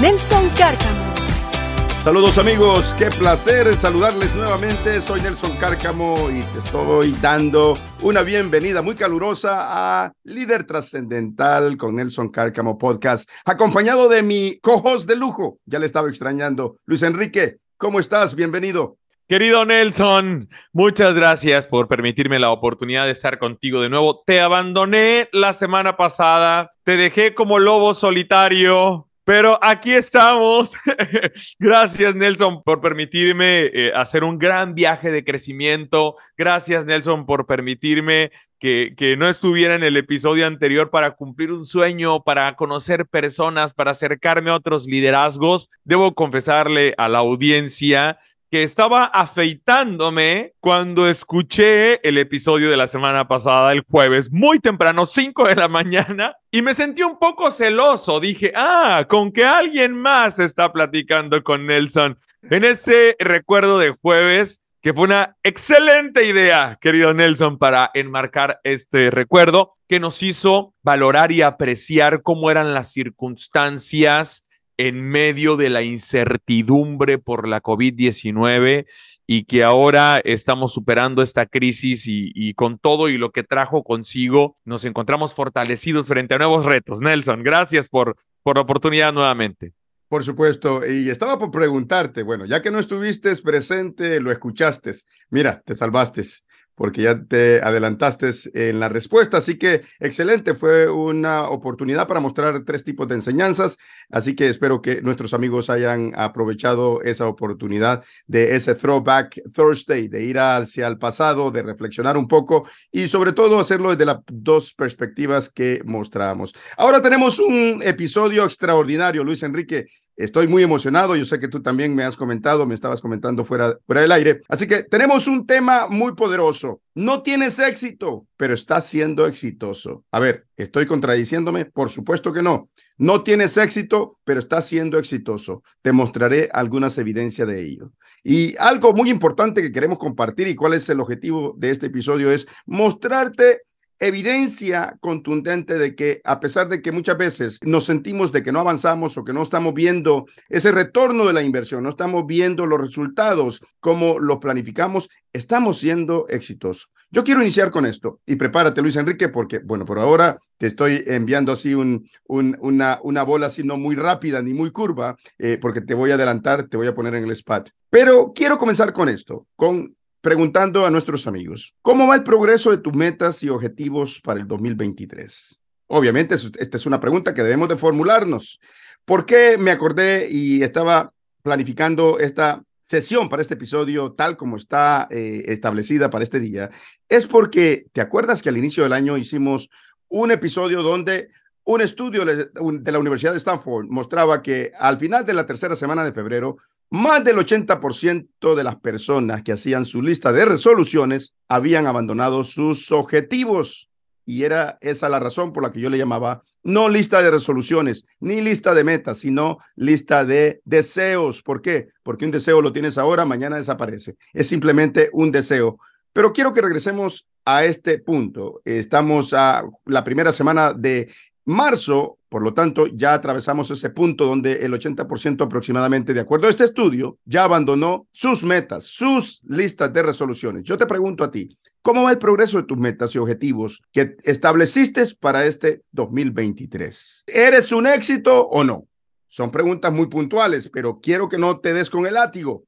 Nelson Cárcamo. Saludos amigos, qué placer saludarles nuevamente. Soy Nelson Cárcamo y te estoy dando una bienvenida muy calurosa a Líder Trascendental con Nelson Cárcamo Podcast, acompañado de mi cojos de lujo. Ya le estaba extrañando. Luis Enrique, ¿cómo estás? Bienvenido. Querido Nelson, muchas gracias por permitirme la oportunidad de estar contigo de nuevo. Te abandoné la semana pasada, te dejé como lobo solitario, pero aquí estamos. Gracias, Nelson, por permitirme eh, hacer un gran viaje de crecimiento. Gracias, Nelson, por permitirme que, que, no estuviera en el episodio anterior para cumplir un sueño, para conocer personas, para acercarme a otros liderazgos. Debo confesarle a la audiencia que estaba afeitándome cuando escuché el episodio de la semana pasada, el jueves, muy temprano, 5 de la mañana, y me sentí un poco celoso. Dije, ah, con que alguien más está platicando con Nelson. En ese recuerdo de jueves, que fue una excelente idea, querido Nelson, para enmarcar este recuerdo que nos hizo valorar y apreciar cómo eran las circunstancias en medio de la incertidumbre por la COVID-19 y que ahora estamos superando esta crisis y, con todo y lo que trajo consigo, nos encontramos fortalecidos frente a nuevos retos. Nelson, gracias por, por la oportunidad nuevamente. Por supuesto, y estaba por preguntarte, bueno, ya que no estuviste presente, lo escuchaste, mira, te salvaste porque ya te adelantaste en la respuesta. Así que excelente, fue una oportunidad para mostrar tres tipos de enseñanzas. Así que espero que nuestros amigos hayan aprovechado esa oportunidad de ese Throwback Thursday, de ir hacia el pasado, de reflexionar un poco y sobre todo hacerlo desde las dos perspectivas que mostramos. Ahora tenemos un episodio extraordinario, Luis Enrique. Estoy muy emocionado, yo sé que tú también me has comentado, me estabas comentando fuera, fuera del aire. Así que tenemos un tema muy poderoso. No tienes éxito, pero estás siendo exitoso. A ver, ¿estoy contradiciéndome? Por supuesto que no. No tienes éxito, pero estás siendo exitoso. Te mostraré algunas evidencias de ello. Y algo muy importante que queremos compartir y cuál es el objetivo de este episodio es mostrarte evidencia contundente de que a pesar de que muchas veces nos sentimos de que no avanzamos o que no estamos viendo ese retorno de la inversión, no estamos viendo los resultados como los planificamos, estamos siendo exitosos. Yo quiero iniciar con esto y prepárate Luis Enrique porque, bueno, por ahora te estoy enviando así un, una, bola así no muy rápida ni muy curva eh, porque te voy a adelantar, te voy a poner en el spot. Pero quiero comenzar con esto, con preguntando a nuestros amigos, ¿cómo va el progreso de tus metas y objetivos para el 2023? Obviamente, esta es una pregunta que debemos de formularnos. ¿Por qué me acordé y estaba planificando esta sesión para este episodio tal como está eh, establecida para este día? Es porque, ¿te acuerdas que al inicio del año hicimos un episodio donde un estudio de la Universidad de Stanford mostraba que al final de la tercera semana de febrero, más del 80% de las personas que hacían su lista de resoluciones habían abandonado sus objetivos. Y era esa la razón por la que yo le llamaba no lista de resoluciones, ni lista de metas, sino lista de deseos. ¿Por qué? Porque un deseo lo tienes ahora, mañana desaparece. Es simplemente un deseo. Pero quiero que regresemos a este punto. Estamos a la primera semana de marzo, por lo tanto, ya atravesamos ese punto donde el 80% aproximadamente, de acuerdo a este estudio, ya abandonó sus metas, sus listas de resoluciones. Yo te pregunto a ti, ¿cómo va el progreso de tus metas y objetivos que estableciste para este 2023? ¿Eres un éxito o no? Son preguntas muy puntuales, pero quiero que no te des con el látigo.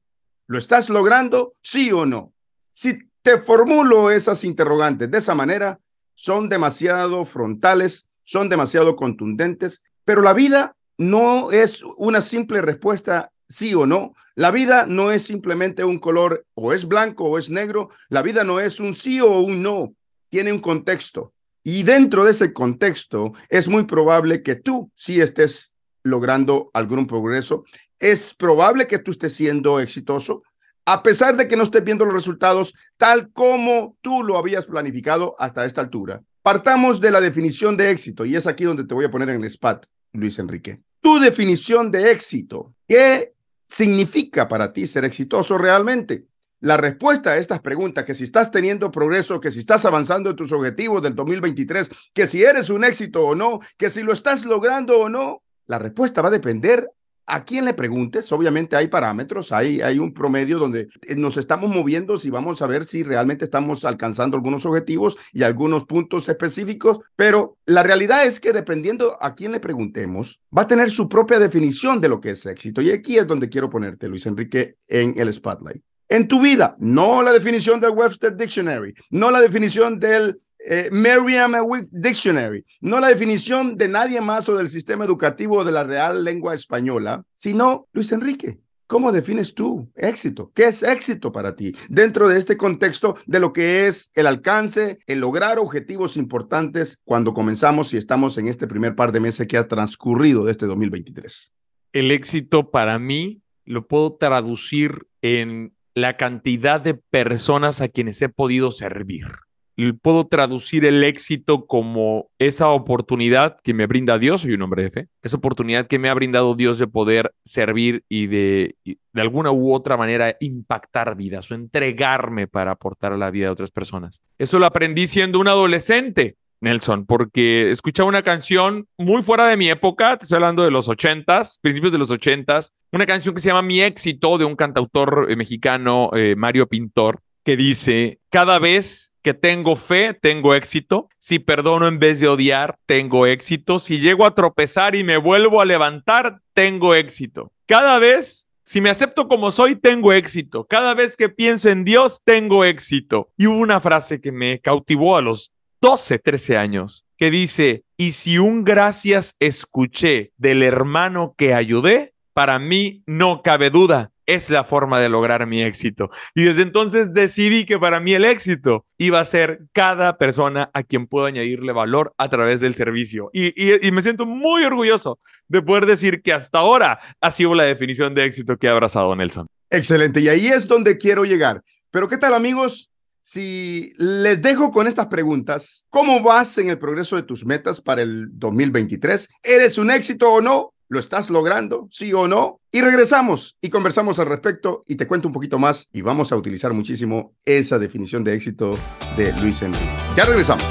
¿Lo estás logrando? Sí o no. Si te formulo esas interrogantes de esa manera, son demasiado frontales son demasiado contundentes, pero la vida no es una simple respuesta sí o no. La vida no es simplemente un color o es blanco o es negro. La vida no es un sí o un no. Tiene un contexto. Y dentro de ese contexto es muy probable que tú sí estés logrando algún progreso. Es probable que tú estés siendo exitoso, a pesar de que no estés viendo los resultados tal como tú lo habías planificado hasta esta altura. Partamos de la definición de éxito y es aquí donde te voy a poner en el spot, Luis Enrique. Tu definición de éxito, ¿qué significa para ti ser exitoso realmente? La respuesta a estas preguntas, que si estás teniendo progreso, que si estás avanzando en tus objetivos del 2023, que si eres un éxito o no, que si lo estás logrando o no, la respuesta va a depender a quién le preguntes, obviamente hay parámetros, hay, hay un promedio donde eh, nos estamos moviendo si vamos a ver si realmente estamos alcanzando algunos objetivos y algunos puntos específicos, pero la realidad es que dependiendo a quién le preguntemos, va a tener su propia definición de lo que es éxito. Y aquí es donde quiero ponerte, Luis Enrique, en el spotlight. En tu vida, no la definición del Webster Dictionary, no la definición del eh, Merriam Dictionary, no la definición de nadie más o del sistema educativo de la Real Lengua Española, sino Luis Enrique. ¿Cómo defines tú éxito? ¿Qué es éxito para ti dentro de este contexto de lo que es el alcance, el lograr objetivos importantes cuando comenzamos y estamos en este primer par de meses que ha transcurrido de este 2023? El éxito para mí lo puedo traducir en la cantidad de personas a quienes he podido servir puedo traducir el éxito como esa oportunidad que me brinda Dios, soy un hombre de fe, esa oportunidad que me ha brindado Dios de poder servir y de, de alguna u otra manera impactar vidas o entregarme para aportar a la vida de otras personas. Eso lo aprendí siendo un adolescente. Nelson, porque escuchaba una canción muy fuera de mi época, te estoy hablando de los ochentas, principios de los ochentas, una canción que se llama Mi éxito de un cantautor eh, mexicano, eh, Mario Pintor, que dice, cada vez tengo fe, tengo éxito. Si perdono en vez de odiar, tengo éxito. Si llego a tropezar y me vuelvo a levantar, tengo éxito. Cada vez, si me acepto como soy, tengo éxito. Cada vez que pienso en Dios, tengo éxito. Y hubo una frase que me cautivó a los 12, 13 años, que dice, y si un gracias escuché del hermano que ayudé, para mí no cabe duda es la forma de lograr mi éxito. Y desde entonces decidí que para mí el éxito iba a ser cada persona a quien puedo añadirle valor a través del servicio. Y, me siento muy orgulloso de poder decir que hasta ahora ha sido la definición de éxito que ha abrazado Nelson. Excelente. Y ahí es donde quiero llegar. Pero ¿qué tal amigos? Si les dejo con estas preguntas, ¿cómo vas en el progreso de tus metas para el 2023? ¿Eres un éxito o no? ¿Lo estás logrando? ¿Sí o no? Y regresamos y conversamos al respecto y te cuento un poquito más y vamos a utilizar muchísimo esa definición de éxito de Luis Enrique. Ya regresamos.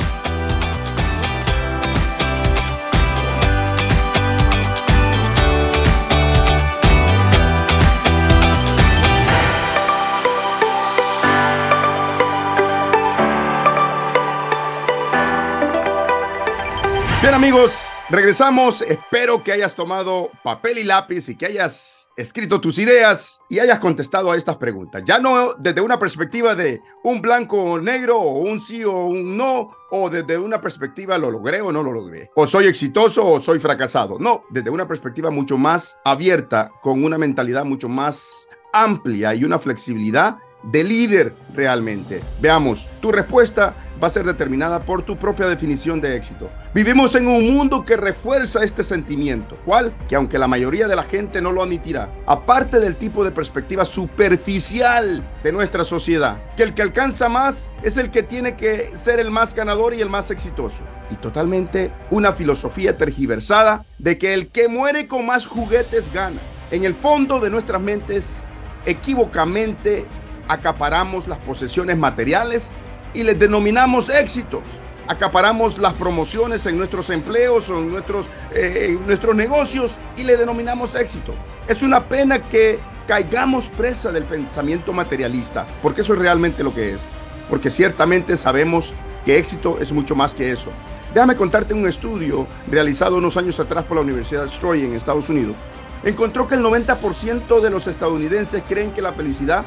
Bien amigos, Regresamos, espero que hayas tomado papel y lápiz y que hayas escrito tus ideas y hayas contestado a estas preguntas. Ya no desde una perspectiva de un blanco o negro o un sí o un no, o desde una perspectiva lo logré o no lo logré, o soy exitoso o soy fracasado. No, desde una perspectiva mucho más abierta, con una mentalidad mucho más amplia y una flexibilidad de líder realmente. Veamos, tu respuesta va a ser determinada por tu propia definición de éxito. Vivimos en un mundo que refuerza este sentimiento, ¿cuál? Que aunque la mayoría de la gente no lo admitirá, aparte del tipo de perspectiva superficial de nuestra sociedad, que el que alcanza más es el que tiene que ser el más ganador y el más exitoso. Y totalmente una filosofía tergiversada de que el que muere con más juguetes gana. En el fondo de nuestras mentes, equivocamente acaparamos las posesiones materiales y les denominamos éxitos. Acaparamos las promociones en nuestros empleos o en nuestros, eh, nuestros negocios y le denominamos éxito. Es una pena que caigamos presa del pensamiento materialista, porque eso es realmente lo que es. Porque ciertamente sabemos que éxito es mucho más que eso. Déjame contarte un estudio realizado unos años atrás por la Universidad de Troy en Estados Unidos. Encontró que el 90% de los estadounidenses creen que la felicidad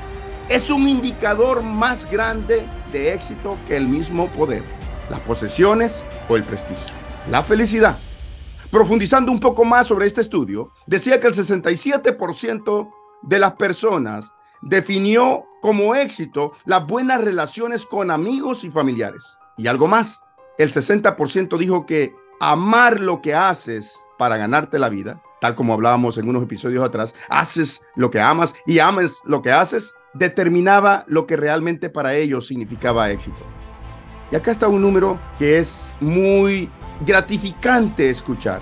es un indicador más grande de éxito que el mismo poder, las posesiones o el prestigio. La felicidad. Profundizando un poco más sobre este estudio, decía que el 67% de las personas definió como éxito las buenas relaciones con amigos y familiares. Y algo más, el 60% dijo que amar lo que haces para ganarte la vida tal como hablábamos en unos episodios atrás, haces lo que amas y ames lo que haces, determinaba lo que realmente para ellos significaba éxito. Y acá está un número que es muy gratificante escuchar.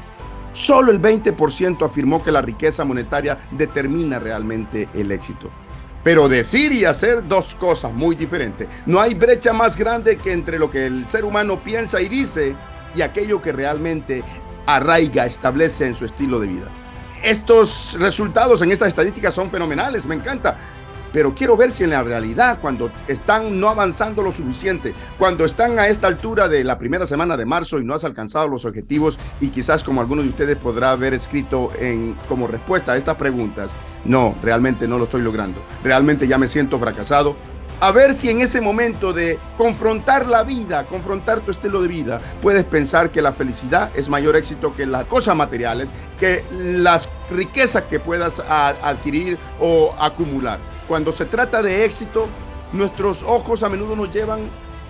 Solo el 20% afirmó que la riqueza monetaria determina realmente el éxito. Pero decir y hacer dos cosas muy diferentes. No hay brecha más grande que entre lo que el ser humano piensa y dice y aquello que realmente arraiga, establece en su estilo de vida. Estos resultados en estas estadísticas son fenomenales, me encanta pero quiero ver si en la realidad, cuando están no avanzando lo suficiente, cuando están a esta altura de la primera semana de marzo y no has alcanzado los objetivos y quizás como algunos de ustedes podrá haber escrito en, como respuesta a estas preguntas, no, realmente no lo estoy logrando, realmente ya me siento fracasado. A ver si en ese momento de confrontar la vida, confrontar tu estilo de vida, puedes pensar que la felicidad es mayor éxito que las cosas materiales, que las riquezas que puedas adquirir o acumular. Cuando se trata de éxito, nuestros ojos a menudo nos llevan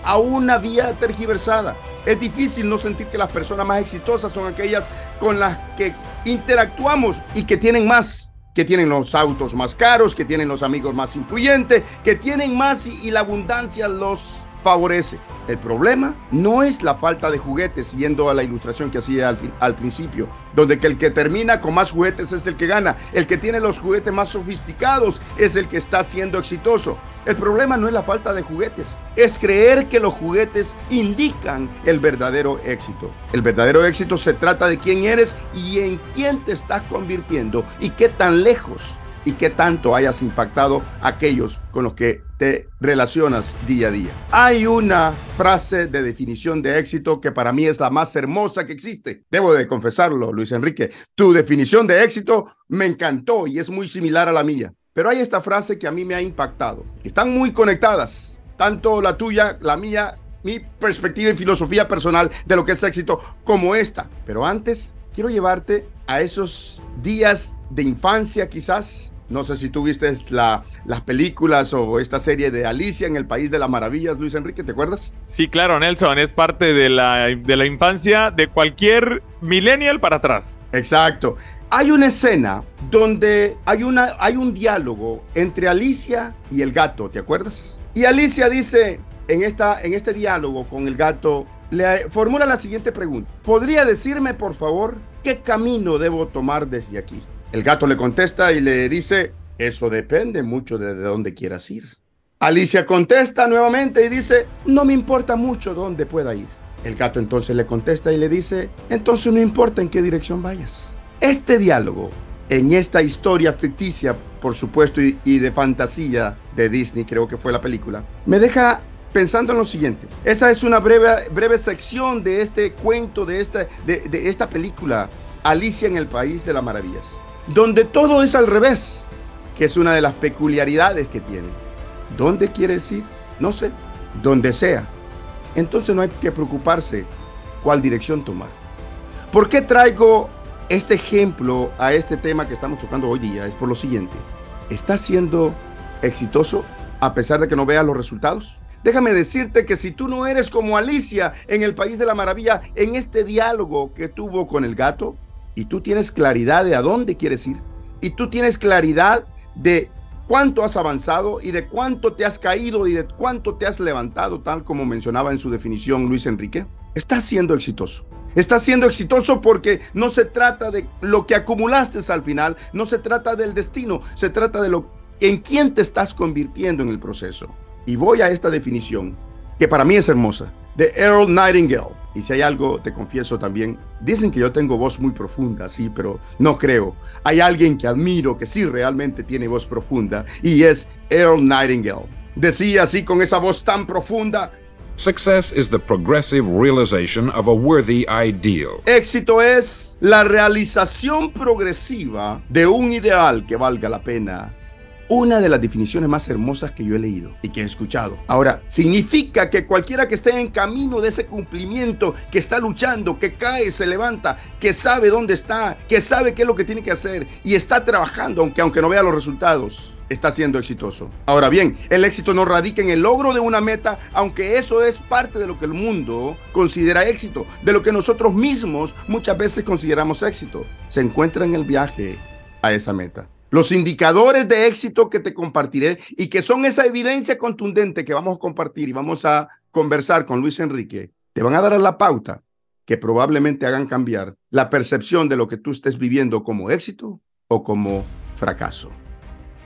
a una vía tergiversada. Es difícil no sentir que las personas más exitosas son aquellas con las que interactuamos y que tienen más, que tienen los autos más caros, que tienen los amigos más influyentes, que tienen más y, la abundancia los favorece. El problema no es la falta de juguetes, yendo a la ilustración que hacía al, al, principio, donde que el que termina con más juguetes es el que gana, el que tiene los juguetes más sofisticados es el que está siendo exitoso. El problema no es la falta de juguetes, es creer que los juguetes indican el verdadero éxito. El verdadero éxito se trata de quién eres y en quién te estás convirtiendo y qué tan lejos y qué tanto hayas impactado a aquellos con los que te relacionas día a día. Hay una frase de definición de éxito que para mí es la más hermosa que existe. Debo de confesarlo, Luis Enrique. Tu definición de éxito me encantó y es muy similar a la mía. Pero hay esta frase que a mí me ha impactado. Están muy conectadas, tanto la tuya, la mía, mi perspectiva y filosofía personal de lo que es éxito como esta. Pero antes, quiero llevarte a esos días de infancia quizás no sé si tú viste la, las películas o esta serie de Alicia en el País de las Maravillas, Luis Enrique, ¿te acuerdas? Sí, claro, Nelson, es parte de la, de la infancia de cualquier millennial para atrás. Exacto. Hay una escena donde hay, una, hay un diálogo entre Alicia y el gato, ¿te acuerdas? Y Alicia dice en, esta, en este diálogo con el gato, le formula la siguiente pregunta. ¿Podría decirme, por favor, qué camino debo tomar desde aquí? El gato le contesta y le dice, eso depende mucho de dónde quieras ir. Alicia contesta nuevamente y dice, no me importa mucho dónde pueda ir. El gato entonces le contesta y le dice, entonces no importa en qué dirección vayas. Este diálogo en esta historia ficticia, por supuesto, y, de fantasía de Disney, creo que fue la película, me deja pensando en lo siguiente. Esa es una breve, breve sección de este cuento, de esta, de, de esta película, Alicia en el País de las Maravillas donde todo es al revés, que es una de las peculiaridades que tiene. ¿Dónde quieres ir? No sé, donde sea. Entonces no hay que preocuparse cuál dirección tomar. ¿Por qué traigo este ejemplo a este tema que estamos tocando hoy día? Es por lo siguiente. ¿Estás siendo exitoso a pesar de que no veas los resultados? Déjame decirte que si tú no eres como Alicia en el País de la Maravilla, en este diálogo que tuvo con el gato, y tú tienes claridad de a dónde quieres ir y tú tienes claridad de cuánto has avanzado y de cuánto te has caído y de cuánto te has levantado, tal como mencionaba en su definición Luis Enrique, estás siendo exitoso. Estás siendo exitoso porque no se trata de lo que acumulaste al final, no se trata del destino, se trata de lo en quién te estás convirtiendo en el proceso. Y voy a esta definición que para mí es hermosa, de Earl Nightingale. Y si hay algo, te confieso también, dicen que yo tengo voz muy profunda, sí, pero no creo. Hay alguien que admiro que sí realmente tiene voz profunda y es Earl Nightingale. Decía así con esa voz tan profunda. Success is the progressive realization of a worthy ideal. Éxito es la realización progresiva de un ideal que valga la pena una de las definiciones más hermosas que yo he leído y que he escuchado. Ahora, significa que cualquiera que esté en camino de ese cumplimiento, que está luchando, que cae, se levanta, que sabe dónde está, que sabe qué es lo que tiene que hacer y está trabajando, aunque, aunque no vea los resultados, está siendo exitoso. Ahora bien, el éxito no radica en el logro de una meta, aunque eso es parte de lo que el mundo considera éxito, de lo que nosotros mismos muchas veces consideramos éxito. Se encuentra en el viaje a esa meta. Los indicadores de éxito que te compartiré y que son esa evidencia contundente que vamos a compartir y vamos a conversar con Luis Enrique, te van a dar la pauta que probablemente hagan cambiar la percepción de lo que tú estés viviendo como éxito o como fracaso.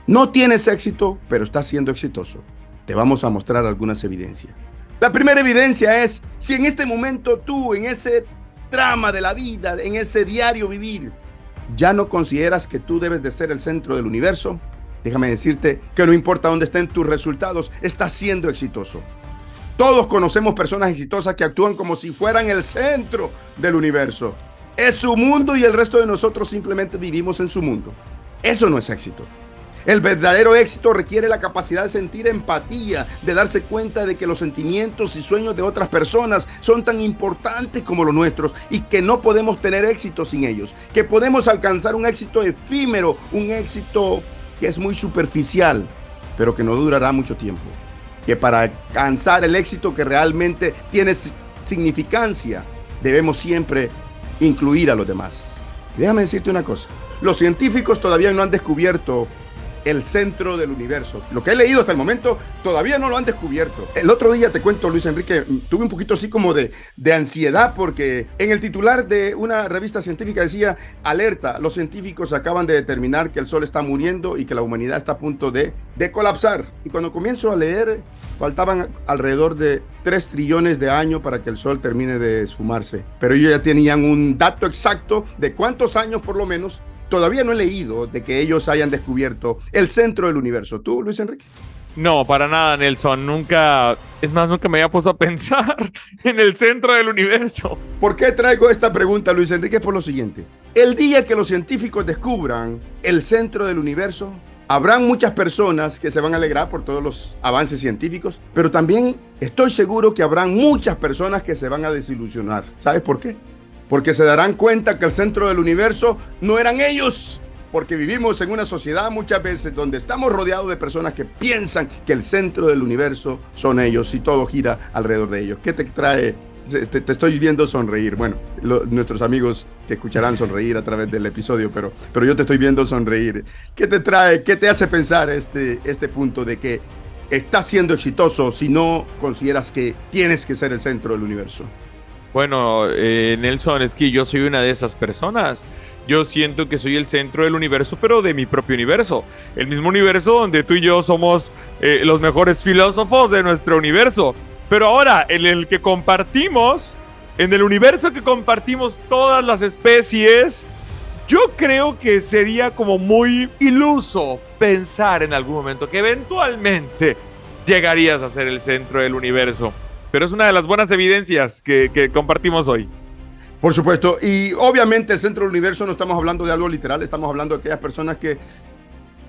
No tienes éxito, pero estás siendo exitoso. Te vamos a mostrar algunas evidencias. La primera evidencia es si en este momento tú, en ese trama de la vida, en ese diario vivir, ya no consideras que tú debes de ser el centro del universo, déjame decirte que no importa dónde estén tus resultados, estás siendo exitoso. Todos conocemos personas exitosas que actúan como si fueran el centro del universo. Es su mundo y el resto de nosotros simplemente vivimos en su mundo. Eso no es éxito. El verdadero éxito requiere la capacidad de sentir empatía, de darse cuenta de que los sentimientos y sueños de otras personas son tan importantes como los nuestros y que no podemos tener éxito sin ellos, que podemos alcanzar un éxito efímero, un éxito que es muy superficial, pero que no durará mucho tiempo, que para alcanzar el éxito que realmente tiene significancia, debemos siempre incluir a los demás. Déjame decirte una cosa, los científicos todavía no han descubierto el centro del universo. Lo que he leído hasta el momento todavía no lo han descubierto. El otro día te cuento, Luis Enrique, tuve un poquito así como de, de ansiedad porque en el titular de una revista científica decía, alerta, los científicos acaban de determinar que el Sol está muriendo y que la humanidad está a punto de, de colapsar. Y cuando comienzo a leer, faltaban alrededor de 3 trillones de años para que el Sol termine de esfumarse. Pero ellos ya tenían un dato exacto de cuántos años por lo menos todavía no he leído de que ellos hayan descubierto el centro del universo. ¿Tú, Luis Enrique? No, para nada, Nelson. Nunca, es más, nunca me había puesto a pensar en el centro del universo. ¿Por qué traigo esta pregunta, Luis Enrique? Por lo siguiente. El día que los científicos descubran el centro del universo, habrán muchas personas que se van a alegrar por todos los avances científicos, pero también estoy seguro que habrán muchas personas que se van a desilusionar. ¿Sabes por qué? Porque se darán cuenta que el centro del universo no eran ellos, porque vivimos en una sociedad muchas veces donde estamos rodeados de personas que piensan que el centro del universo son ellos y todo gira alrededor de ellos. ¿Qué te trae? Te, estoy viendo sonreír. Bueno, nuestros amigos te escucharán sonreír a través del episodio, pero, pero yo te estoy viendo sonreír. ¿Qué te trae? ¿Qué te hace pensar este, este punto de que estás siendo exitoso si no consideras que tienes que ser el centro del universo? Bueno, eh, Nelson, es que yo soy una de esas personas. Yo siento que soy el centro del universo, pero de mi propio universo. El mismo universo donde tú y yo somos eh, los mejores filósofos de nuestro universo. Pero ahora, en el que compartimos, en el universo que compartimos todas las especies, yo creo que sería como muy iluso pensar en algún momento que eventualmente llegarías a ser el centro del universo pero es una de las buenas evidencias que, compartimos hoy. Por supuesto, y obviamente el centro del universo no estamos hablando de algo literal, estamos hablando de aquellas personas que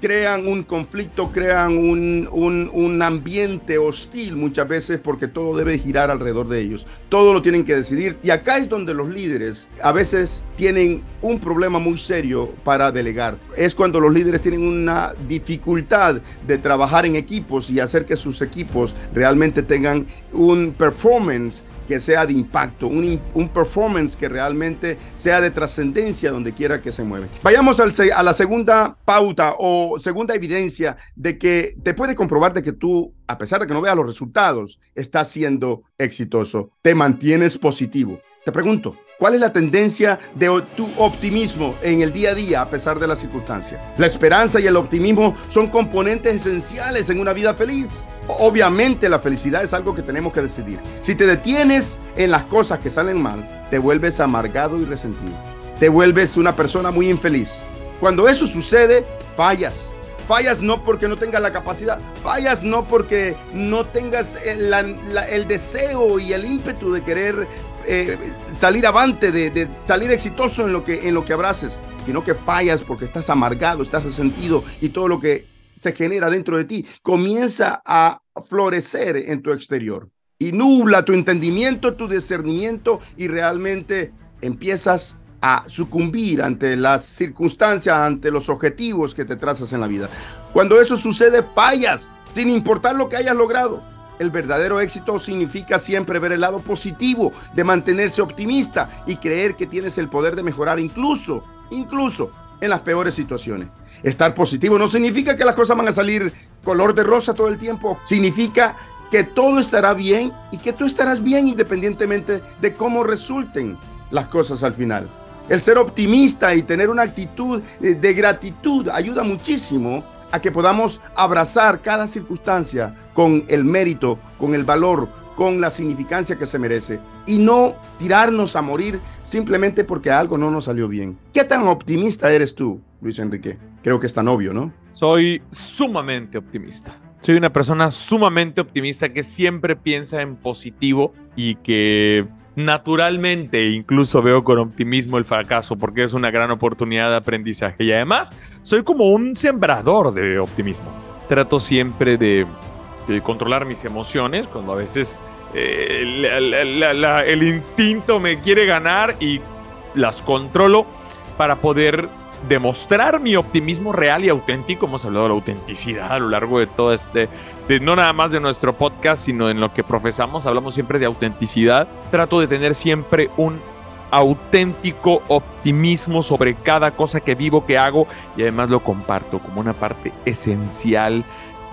crean un conflicto, crean un, un, ambiente hostil muchas veces porque todo debe girar alrededor de ellos. Todo lo tienen que decidir. Y acá es donde los líderes a veces tienen un problema muy serio para delegar. Es cuando los líderes tienen una dificultad de trabajar en equipos y hacer que sus equipos realmente tengan un performance que sea de impacto, un, un performance que realmente sea de trascendencia donde quiera que se mueve. Vayamos a la segunda pauta o segunda evidencia de que te puede comprobar de que tú, a pesar de que no veas los resultados, estás siendo exitoso. Te mantienes positivo. Te pregunto, ¿cuál es la tendencia de tu optimismo en el día a día a pesar de las circunstancias? La esperanza y el optimismo son componentes esenciales en una vida feliz. Obviamente la felicidad es algo que tenemos que decidir. Si te detienes en las cosas que salen mal, te vuelves amargado y resentido. Te vuelves una persona muy infeliz. Cuando eso sucede, fallas. Fallas no porque no tengas la capacidad, fallas no porque no tengas el, el deseo y el ímpetu de querer eh, salir avante, de, salir exitoso en lo, que, en lo que abraces, sino que fallas porque estás amargado, estás resentido y todo lo que se genera dentro de ti comienza a florecer en tu exterior y nubla tu entendimiento, tu discernimiento y realmente empiezas a sucumbir ante las circunstancias, ante los objetivos que te trazas en la vida. Cuando eso sucede, fallas, sin importar lo que hayas logrado. El verdadero éxito significa siempre ver el lado positivo, de mantenerse optimista y creer que tienes el poder de mejorar incluso, incluso en las peores situaciones. Estar positivo no significa que las cosas van a salir color de rosa todo el tiempo. Significa que todo estará bien y que tú estarás bien independientemente de cómo resulten las cosas al final. El ser optimista y tener una actitud de gratitud ayuda muchísimo a que podamos abrazar cada circunstancia con el mérito, con el valor, con la significancia que se merece y no tirarnos a morir simplemente porque algo no nos salió bien. ¿Qué tan optimista eres tú, Luis Enrique? Creo que es tan obvio, ¿no? Soy sumamente optimista. Soy una persona sumamente optimista que siempre piensa en positivo y que naturalmente incluso veo con optimismo el fracaso porque es una gran oportunidad de aprendizaje y además soy como un sembrador de optimismo. Trato siempre de, controlar mis emociones cuando a veces eh, el instinto me quiere ganar y las controlo para poder demostrar mi optimismo real y auténtico. Hemos hablado de la autenticidad a lo largo de todo este, de, no nada más de nuestro podcast, sino en lo que profesamos, hablamos siempre de autenticidad. Trato de tener siempre un auténtico optimismo sobre cada cosa que vivo, que hago y además lo comparto como una parte esencial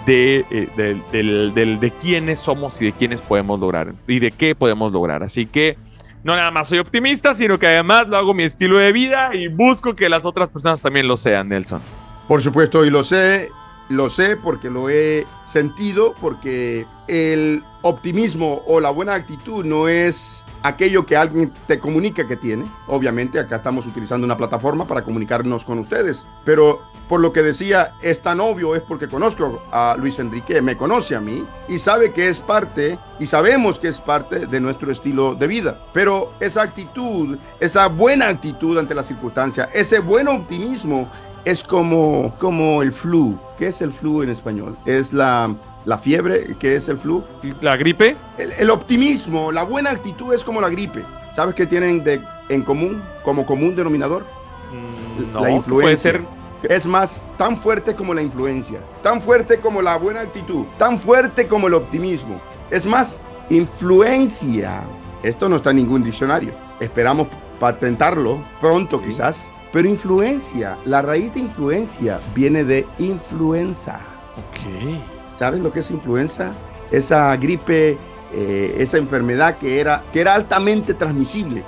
de, eh, de quiénes somos y de quiénes podemos lograr y de qué podemos lograr. Así que no nada más soy optimista, sino que además lo hago mi estilo de vida y busco que las otras personas también lo sean, Nelson. Por supuesto, y lo sé, lo sé porque lo he sentido, porque el optimismo o la buena actitud no es aquello que alguien te comunica que tiene. Obviamente acá estamos utilizando una plataforma para comunicarnos con ustedes, pero por lo que decía es tan obvio es porque conozco a Luis Enrique, me conoce a mí y sabe que es parte y sabemos que es parte de nuestro estilo de vida. Pero esa actitud, esa buena actitud ante la circunstancia, ese buen optimismo es como, como el flu. ¿Qué es el flu en español? Es la, la fiebre, ¿qué es el flu? ¿La gripe? El, optimismo, la buena actitud es como la gripe. ¿Sabes qué tienen de, en común, como común denominador? Mm, la influencia. Puede ser es más, tan fuerte como la influencia, tan fuerte como la buena actitud, tan fuerte como el optimismo. Es más, influencia. Esto no está en ningún diccionario. Esperamos patentarlo pronto quizás. Pero influencia, la raíz de influencia viene de influenza. Ok. ¿Sabes lo que es influenza? Esa gripe, eh, esa enfermedad que era, que era altamente transmisible.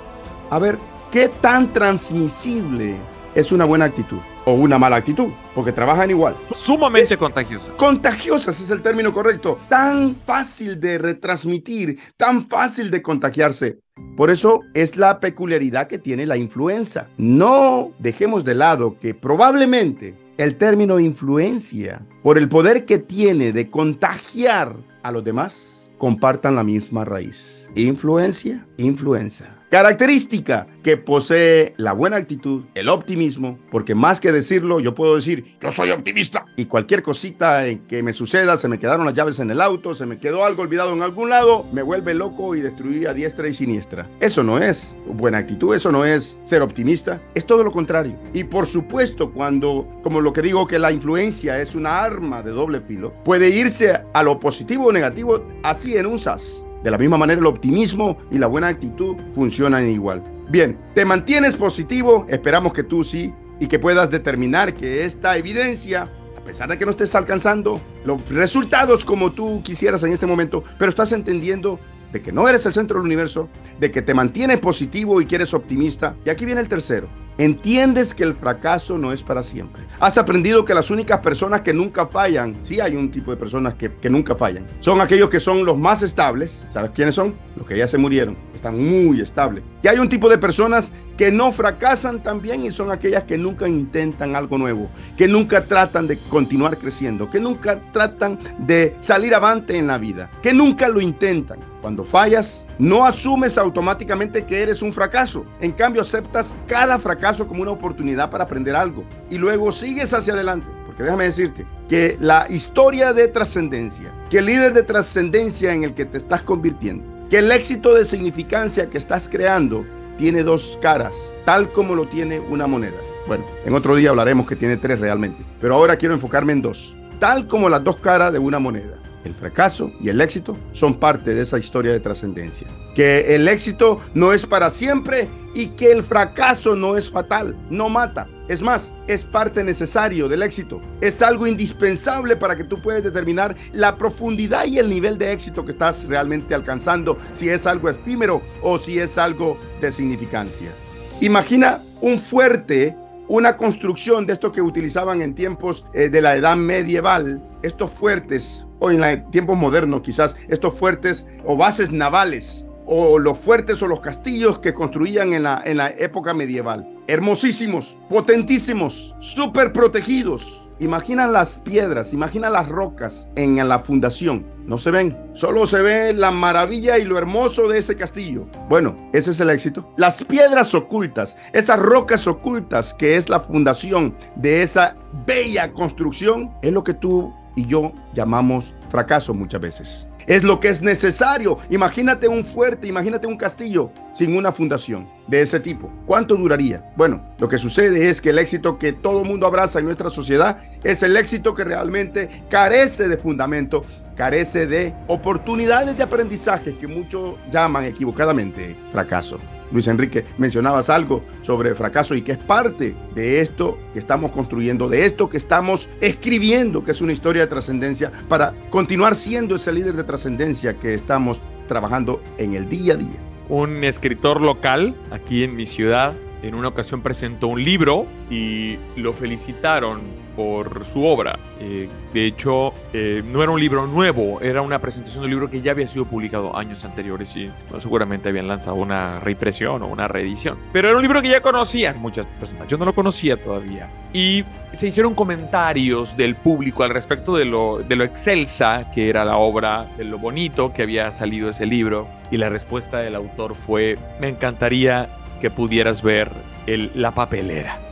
A ver, ¿qué tan transmisible es una buena actitud? o una mala actitud, porque trabajan igual. Sumamente contagiosas. Contagiosas es el término correcto. Tan fácil de retransmitir, tan fácil de contagiarse. Por eso es la peculiaridad que tiene la influenza. No dejemos de lado que probablemente el término influencia, por el poder que tiene de contagiar a los demás, compartan la misma raíz. Influencia, influenza. Característica que posee la buena actitud, el optimismo, porque más que decirlo, yo puedo decir, yo soy optimista. Y cualquier cosita que me suceda, se me quedaron las llaves en el auto, se me quedó algo olvidado en algún lado, me vuelve loco y destruir a diestra y siniestra. Eso no es buena actitud, eso no es ser optimista, es todo lo contrario. Y por supuesto, cuando, como lo que digo, que la influencia es una arma de doble filo, puede irse a lo positivo o negativo así en un sas. De la misma manera, el optimismo y la buena actitud funcionan igual. Bien, te mantienes positivo, esperamos que tú sí, y que puedas determinar que esta evidencia, a pesar de que no estés alcanzando los resultados como tú quisieras en este momento, pero estás entendiendo de que no eres el centro del universo, de que te mantienes positivo y que eres optimista. Y aquí viene el tercero. Entiendes que el fracaso no es para siempre. Has aprendido que las únicas personas que nunca fallan, sí hay un tipo de personas que, que, nunca fallan, son aquellos que son los más estables. ¿Sabes quiénes son? Los que ya se murieron. Están muy estables. Y hay un tipo de personas que no fracasan también y son aquellas que nunca intentan algo nuevo, que nunca tratan de continuar creciendo, que nunca tratan de salir avante en la vida, que nunca lo intentan. Cuando fallas, no asumes automáticamente que eres un fracaso. En cambio, aceptas cada fracaso como una oportunidad para aprender algo y luego sigues hacia adelante. Porque déjame decirte que la historia de trascendencia, que el líder de trascendencia en el que te estás convirtiendo, que el éxito de significancia que estás creando tiene dos caras, tal como lo tiene una moneda. Bueno, en otro día hablaremos que tiene tres realmente, pero ahora quiero enfocarme en dos, tal como las dos caras de una moneda. El fracaso y el éxito son parte de esa historia de trascendencia. Que el éxito no es para siempre y que el fracaso no es fatal, no mata. Es más, es parte necesario del éxito. Es algo indispensable para que tú puedas determinar la profundidad y el nivel de éxito que estás realmente alcanzando, si es algo efímero o si es algo de significancia. Imagina un fuerte una construcción de estos que utilizaban en tiempos eh, de la edad medieval, estos fuertes, o en tiempos modernos quizás, estos fuertes o bases navales, o los fuertes o los castillos que construían en la, en la época medieval. Hermosísimos, potentísimos, súper protegidos. Imagina las piedras, imagina las rocas en la fundación. No se ven, solo se ve la maravilla y lo hermoso de ese castillo. Bueno, ese es el éxito. Las piedras ocultas, esas rocas ocultas que es la fundación de esa bella construcción, es lo que tú y yo llamamos fracaso muchas veces. Es lo que es necesario. Imagínate un fuerte, imagínate un castillo sin una fundación de ese tipo. ¿Cuánto duraría? Bueno, lo que sucede es que el éxito que todo mundo abraza en nuestra sociedad es el éxito que realmente carece de fundamento, carece de oportunidades de aprendizaje que muchos llaman equivocadamente fracaso. Luis Enrique, mencionabas algo sobre fracaso y que es parte de esto que estamos construyendo, de esto que estamos escribiendo, que es una historia de trascendencia, para continuar siendo ese líder de trascendencia que estamos trabajando en el día a día. Un escritor local aquí en mi ciudad en una ocasión presentó un libro y lo felicitaron por su obra. Eh, de hecho, eh, no era un libro nuevo, era una presentación de un libro que ya había sido publicado años anteriores y seguramente habían lanzado una reimpresión o una reedición. Pero era un libro que ya conocían muchas personas, yo no lo conocía todavía. Y se hicieron comentarios del público al respecto de lo, de lo excelsa que era la obra, de lo bonito que había salido ese libro. Y la respuesta del autor fue, me encantaría que pudieras ver el, la papelera.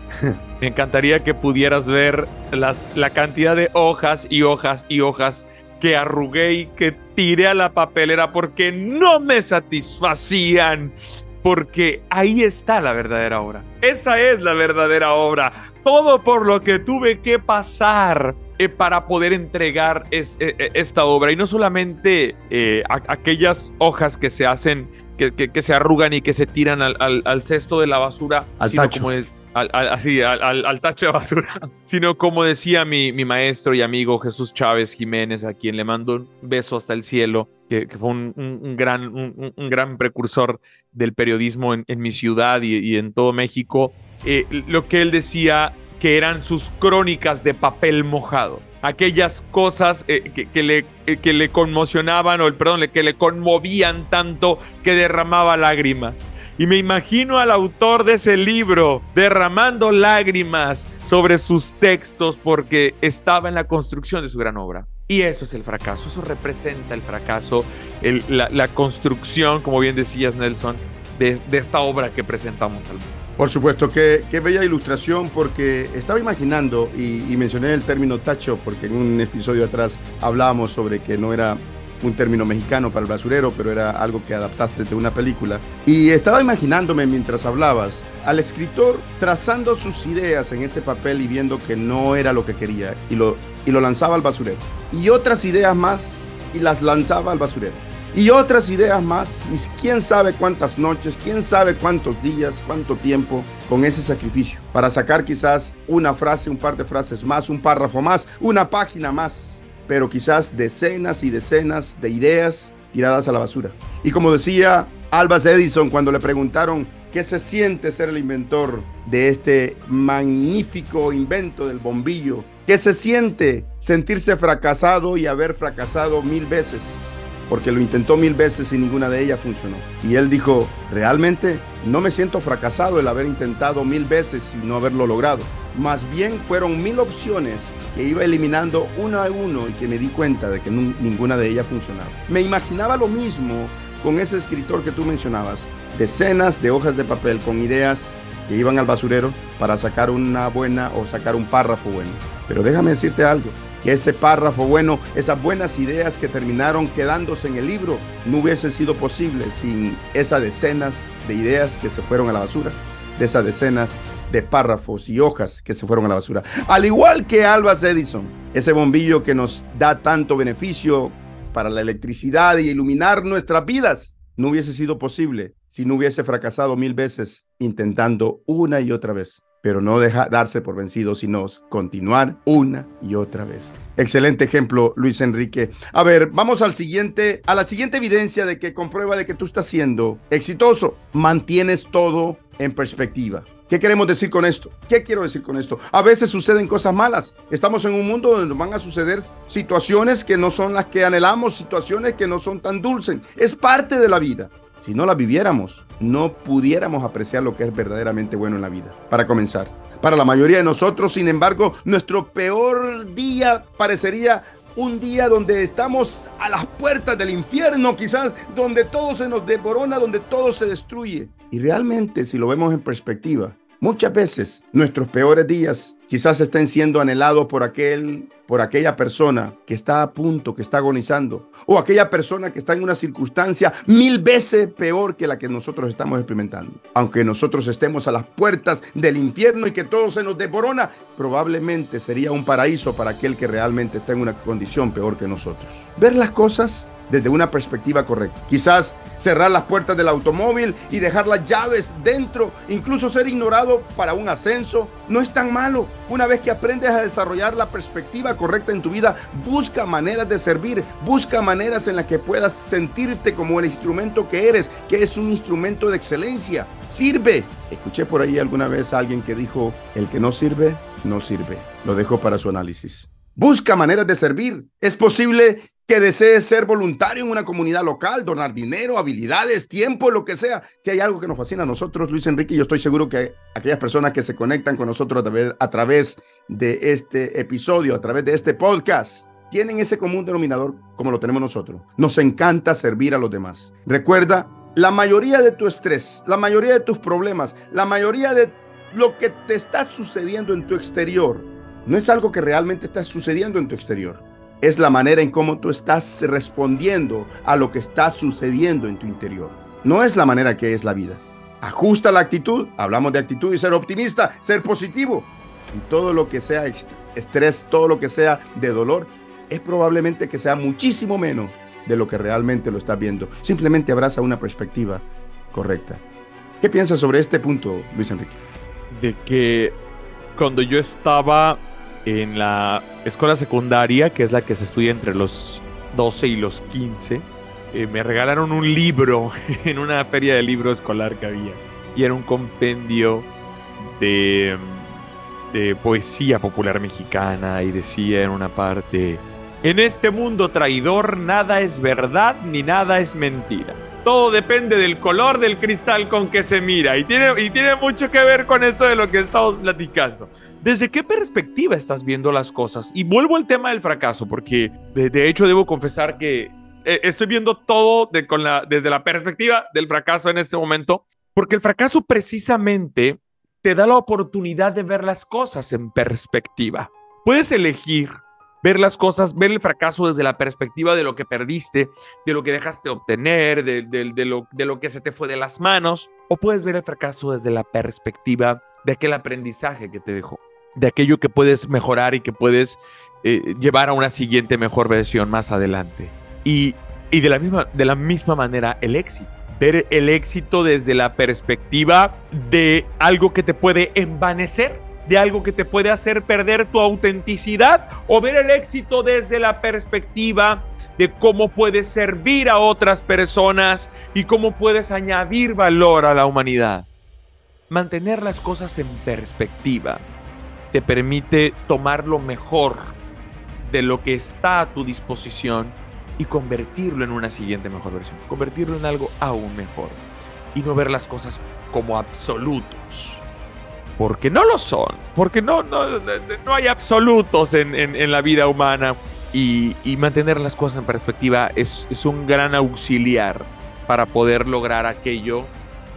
Me encantaría que pudieras ver las, la cantidad de hojas y hojas y hojas que arrugué y que tiré a la papelera porque no me satisfacían. Porque ahí está la verdadera obra. Esa es la verdadera obra. Todo por lo que tuve que pasar eh, para poder entregar es, eh, eh, esta obra. Y no solamente aquellas hojas que se hacen que, se arrugan y que se tiran al, cesto de la basura, al sino tacho. como es, así, al, tacho de basura, sino como decía mi, mi, maestro y amigo Jesús Chávez Jiménez, a quien le mando un beso hasta el cielo, que, fue un, gran, un, gran precursor del periodismo en, mi ciudad y, en todo México, eh, lo que él decía que eran sus crónicas de papel mojado aquellas cosas eh, que, le, eh, que le conmocionaban, o perdón, que le conmovían tanto que derramaba lágrimas. Y me imagino al autor de ese libro derramando lágrimas sobre sus textos porque estaba en la construcción de su gran obra. Y eso es el fracaso, eso representa el fracaso, la, construcción, como bien decías Nelson, de, esta obra que presentamos al mundo. Por supuesto, qué, qué bella ilustración, porque estaba imaginando, y, mencioné el término tacho, porque en un episodio atrás hablábamos sobre que no era un término mexicano para el basurero, pero era algo que adaptaste de una película. Y estaba imaginándome mientras hablabas al escritor trazando sus ideas en ese papel y viendo que no era lo que quería y lo, y lo lanzaba al basurero. Y otras ideas más y las lanzaba al basurero y otras ideas más. Y quién sabe cuántas noches, quién sabe cuántos días, cuánto tiempo con ese sacrificio para sacar quizás una frase, un par de frases más, un párrafo más, una página más, pero quizás decenas y decenas de ideas tiradas a la basura. Y como decía Albas Edison cuando le preguntaron qué se siente ser el inventor de este magnífico invento del bombillo, qué se siente sentirse fracasado y haber fracasado mil veces porque lo intentó mil veces y ninguna de ellas funcionó. Y él dijo, realmente no me siento fracasado el haber intentado mil veces y no haberlo logrado. Más bien fueron mil opciones que iba eliminando uno a uno y que me di cuenta de que ninguna de ellas funcionaba. Me imaginaba lo mismo con ese escritor que tú mencionabas, decenas de hojas de papel con ideas que iban al basurero para sacar una buena o sacar un párrafo bueno. Pero déjame decirte algo, que ese párrafo bueno, esas buenas ideas que terminaron quedándose en el libro, no hubiesen sido posibles sin esas decenas de ideas que se fueron a la basura, de esas decenas de párrafos y hojas que se fueron a la basura. Al igual que Albas Edison, ese bombillo que nos da tanto beneficio para la electricidad y iluminar nuestras vidas, no hubiese sido posible si no hubiese fracasado mil veces intentando una y otra vez. Pero no deja darse por vencido, sino continuar una y otra vez. Excelente ejemplo, Luis Enrique. A ver, vamos al siguiente, a la siguiente evidencia de que comprueba de que tú estás siendo exitoso. Mantienes todo en perspectiva. ¿Qué queremos decir con esto? ¿Qué quiero decir con esto? A veces suceden cosas malas. Estamos en un mundo donde van a suceder situaciones que no son las que anhelamos, situaciones que no son tan dulces. Es parte de la vida. Si no la viviéramos, no pudiéramos apreciar lo que es verdaderamente bueno en la vida. Para comenzar, para la mayoría de nosotros, sin embargo, nuestro peor día parecería un día donde estamos a las puertas del infierno, quizás donde todo se nos devorona, donde todo se destruye. Y realmente, si lo vemos en perspectiva, Muchas veces nuestros peores días quizás estén siendo anhelados por aquel por aquella persona que está a punto, que está agonizando, o aquella persona que está en una circunstancia mil veces peor que la que nosotros estamos experimentando. Aunque nosotros estemos a las puertas del infierno y que todo se nos devorona, probablemente sería un paraíso para aquel que realmente está en una condición peor que nosotros. Ver las cosas desde una perspectiva correcta. Quizás cerrar las puertas del automóvil y dejar las llaves dentro, incluso ser ignorado para un ascenso, no es tan malo. Una vez que aprendes a desarrollar la perspectiva correcta en tu vida, busca maneras de servir, busca maneras en las que puedas sentirte como el instrumento que eres, que es un instrumento de excelencia. Sirve. Escuché por ahí alguna vez a alguien que dijo, el que no sirve, no sirve. Lo dejo para su análisis. Busca maneras de servir. Es posible que desees ser voluntario en una comunidad local, donar dinero, habilidades, tiempo, lo que sea. Si hay algo que nos fascina a nosotros, Luis Enrique, yo estoy seguro que aquellas personas que se conectan con nosotros a través de este episodio, a través de este podcast, tienen ese común denominador como lo tenemos nosotros. Nos encanta servir a los demás. Recuerda, la mayoría de tu estrés, la mayoría de tus problemas, la mayoría de lo que te está sucediendo en tu exterior, no es algo que realmente está sucediendo en tu exterior es la manera en cómo tú estás respondiendo a lo que está sucediendo en tu interior. No es la manera que es la vida. Ajusta la actitud. Hablamos de actitud y ser optimista, ser positivo. Y todo lo que sea estrés, todo lo que sea de dolor, es probablemente que sea muchísimo menos de lo que realmente lo estás viendo. Simplemente abraza una perspectiva correcta. ¿Qué piensas sobre este punto, Luis Enrique? De que cuando yo estaba en la escuela secundaria, que es la que se estudia entre los 12 y los 15, eh, me regalaron un libro en una feria de libro escolar que había. Y era un compendio de, de poesía popular mexicana y decía en una parte, en este mundo traidor nada es verdad ni nada es mentira. Todo depende del color del cristal con que se mira y tiene, y tiene mucho que ver con eso de lo que estamos platicando. ¿Desde qué perspectiva estás viendo las cosas? Y vuelvo al tema del fracaso, porque de, hecho debo confesar que eh, estoy viendo todo desde la perspectiva del fracaso en este momento, porque el fracaso precisamente te da la oportunidad de ver las cosas en perspectiva. Puedes elegir ver las cosas, ver el fracaso desde la perspectiva de lo que perdiste, de lo que dejaste obtener, de, lo, de lo que se te fue de las manos, o puedes ver el fracaso desde la perspectiva de aquel aprendizaje que te dejó de aquello que puedes mejorar y que puedes eh, llevar a una siguiente mejor versión más adelante. Y, de, la misma, de la misma manera el éxito. Ver el éxito desde la perspectiva de algo que te puede envanecer, de algo que te puede hacer perder tu autenticidad, o ver el éxito desde la perspectiva de cómo puedes servir a otras personas y cómo puedes añadir valor a la humanidad. Mantener las cosas en perspectiva te permite tomar lo mejor de lo que está a tu disposición y convertirlo en una siguiente mejor versión, convertirlo en algo aún mejor y no ver las cosas como absolutos. Porque no lo son, porque no, no, no hay absolutos en, en, la vida humana y, y, mantener las cosas en perspectiva es, es un gran auxiliar para poder lograr aquello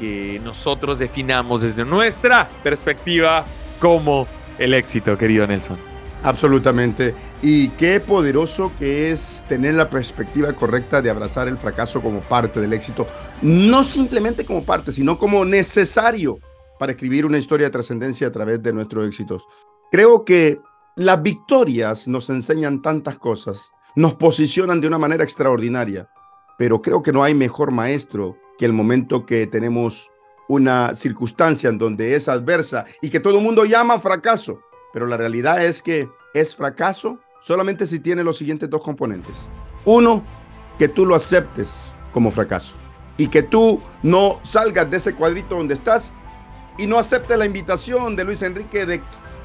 que nosotros definamos desde nuestra perspectiva como el éxito, querido Nelson. Absolutamente. Y qué poderoso que es tener la perspectiva correcta de abrazar el fracaso como parte del éxito. No simplemente como parte, sino como necesario para escribir una historia de trascendencia a través de nuestros éxitos. Creo que las victorias nos enseñan tantas cosas, nos posicionan de una manera extraordinaria, pero creo que no hay mejor maestro que el momento que tenemos una circunstancia en donde es adversa y que todo el mundo llama fracaso pero la realidad es que es fracaso solamente si tiene los siguientes dos componentes. Uno, que tú lo aceptes como fracaso y que tú no salgas de ese cuadrito donde estás y no aceptes la invitación de Luis Enrique de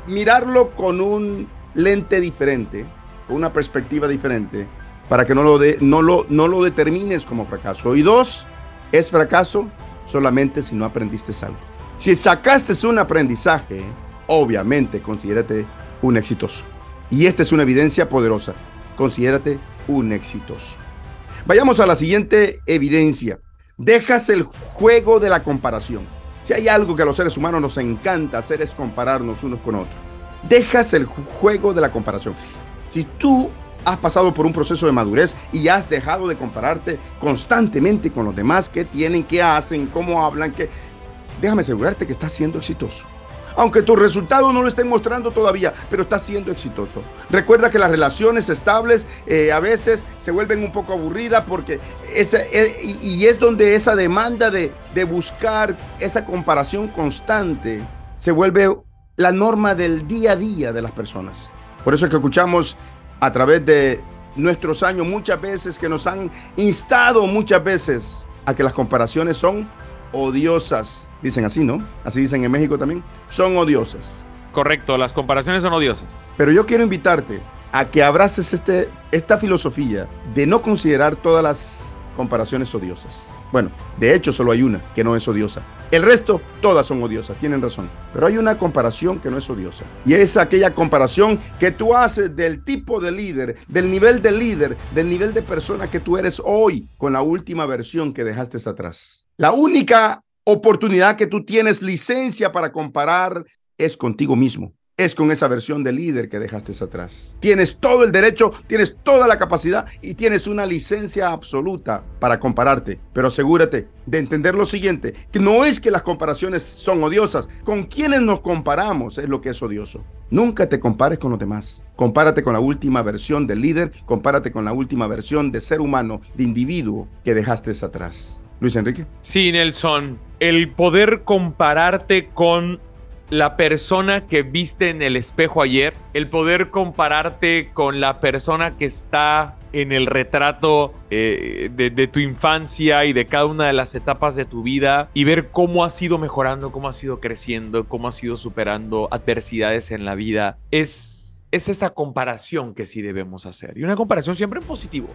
mirarlo con un lente diferente, una perspectiva diferente, para que no lo, de, no lo, no lo determines como fracaso. Y dos, es fracaso solamente si no aprendiste algo. Si sacaste un aprendizaje, obviamente considérate un exitoso. Y esta es una evidencia poderosa. Considérate un exitoso. Vayamos a la siguiente evidencia. Dejas el juego de la comparación. Si hay algo que a los seres humanos nos encanta hacer es compararnos unos con otros. Dejas el juego de la comparación. Si tú has pasado por un proceso de madurez y has dejado de compararte constantemente con los demás, qué tienen, qué hacen, cómo hablan, qué... déjame asegurarte que estás siendo exitoso aunque tus resultados no lo estén mostrando todavía, pero está siendo exitoso. Recuerda que las relaciones estables eh, a veces se vuelven un poco aburridas porque eh, y, es donde esa demanda de, de buscar esa comparación constante se vuelve la norma del día a día de las personas. Por eso es que escuchamos a través de nuestros años muchas veces que nos han instado muchas veces a que las comparaciones son odiosas Dicen así, ¿no? Así dicen en México también. Son odiosas. Correcto, las comparaciones son odiosas. Pero yo quiero invitarte a que abraces este, esta filosofía de no considerar todas las comparaciones odiosas. Bueno, de hecho solo hay una que no es odiosa. El resto, todas son odiosas, tienen razón. Pero hay una comparación que no es odiosa. Y es aquella comparación que tú haces del tipo de líder, del nivel de líder, del nivel de persona que tú eres hoy con la última versión que dejaste atrás. La única oportunidad que tú tienes licencia para comparar es contigo mismo. Es con esa versión de líder que dejaste atrás. Tienes todo el derecho, tienes toda la capacidad y tienes una licencia absoluta para compararte. Pero asegúrate de entender lo siguiente, que no es que las comparaciones son odiosas. Con quienes nos comparamos es lo que es odioso. Nunca te compares con los demás. Compárate con la última versión de líder, compárate con la última versión de ser humano, de individuo que dejaste atrás. Luis Enrique. Sí, Nelson. El poder compararte con la persona que viste en el espejo ayer, el poder compararte con la persona que está en el retrato eh, de, tu infancia y de cada una de las etapas de tu vida y ver cómo has ido mejorando, cómo has ido creciendo, cómo has ido superando adversidades en la vida, es es esa comparación que sí debemos hacer. Y una comparación siempre en positivo,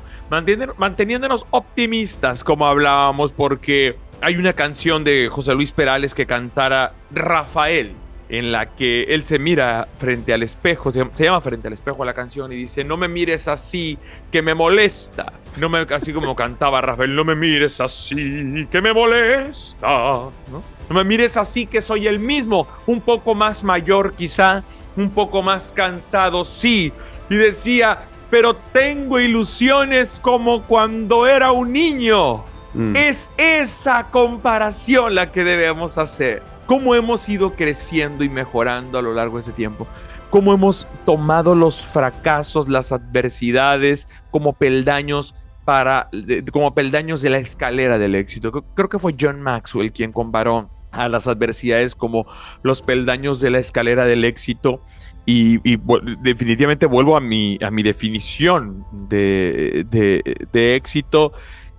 manteniéndonos optimistas, como hablábamos, porque hay una canción de José Luis Perales que cantara Rafael, en la que él se mira frente al espejo, se, llama frente al espejo la canción y dice, no me mires así, que me molesta. No me, así como cantaba Rafael, no me mires así, que me molesta. ¿no? No me mires así, que soy el mismo, un poco más mayor quizá, un poco más cansado, sí. Y decía, pero tengo ilusiones como cuando era un niño. Mm. Es esa comparación la que debemos hacer. Cómo hemos ido creciendo y mejorando a lo largo de ese tiempo. Cómo hemos tomado los fracasos, las adversidades como peldaños para como peldaños de la escalera del éxito. Creo que fue John Maxwell quien comparó a las adversidades como los peldaños de la escalera del éxito. Y, definitivamente vuelvo a mi, a mi definición de, de, éxito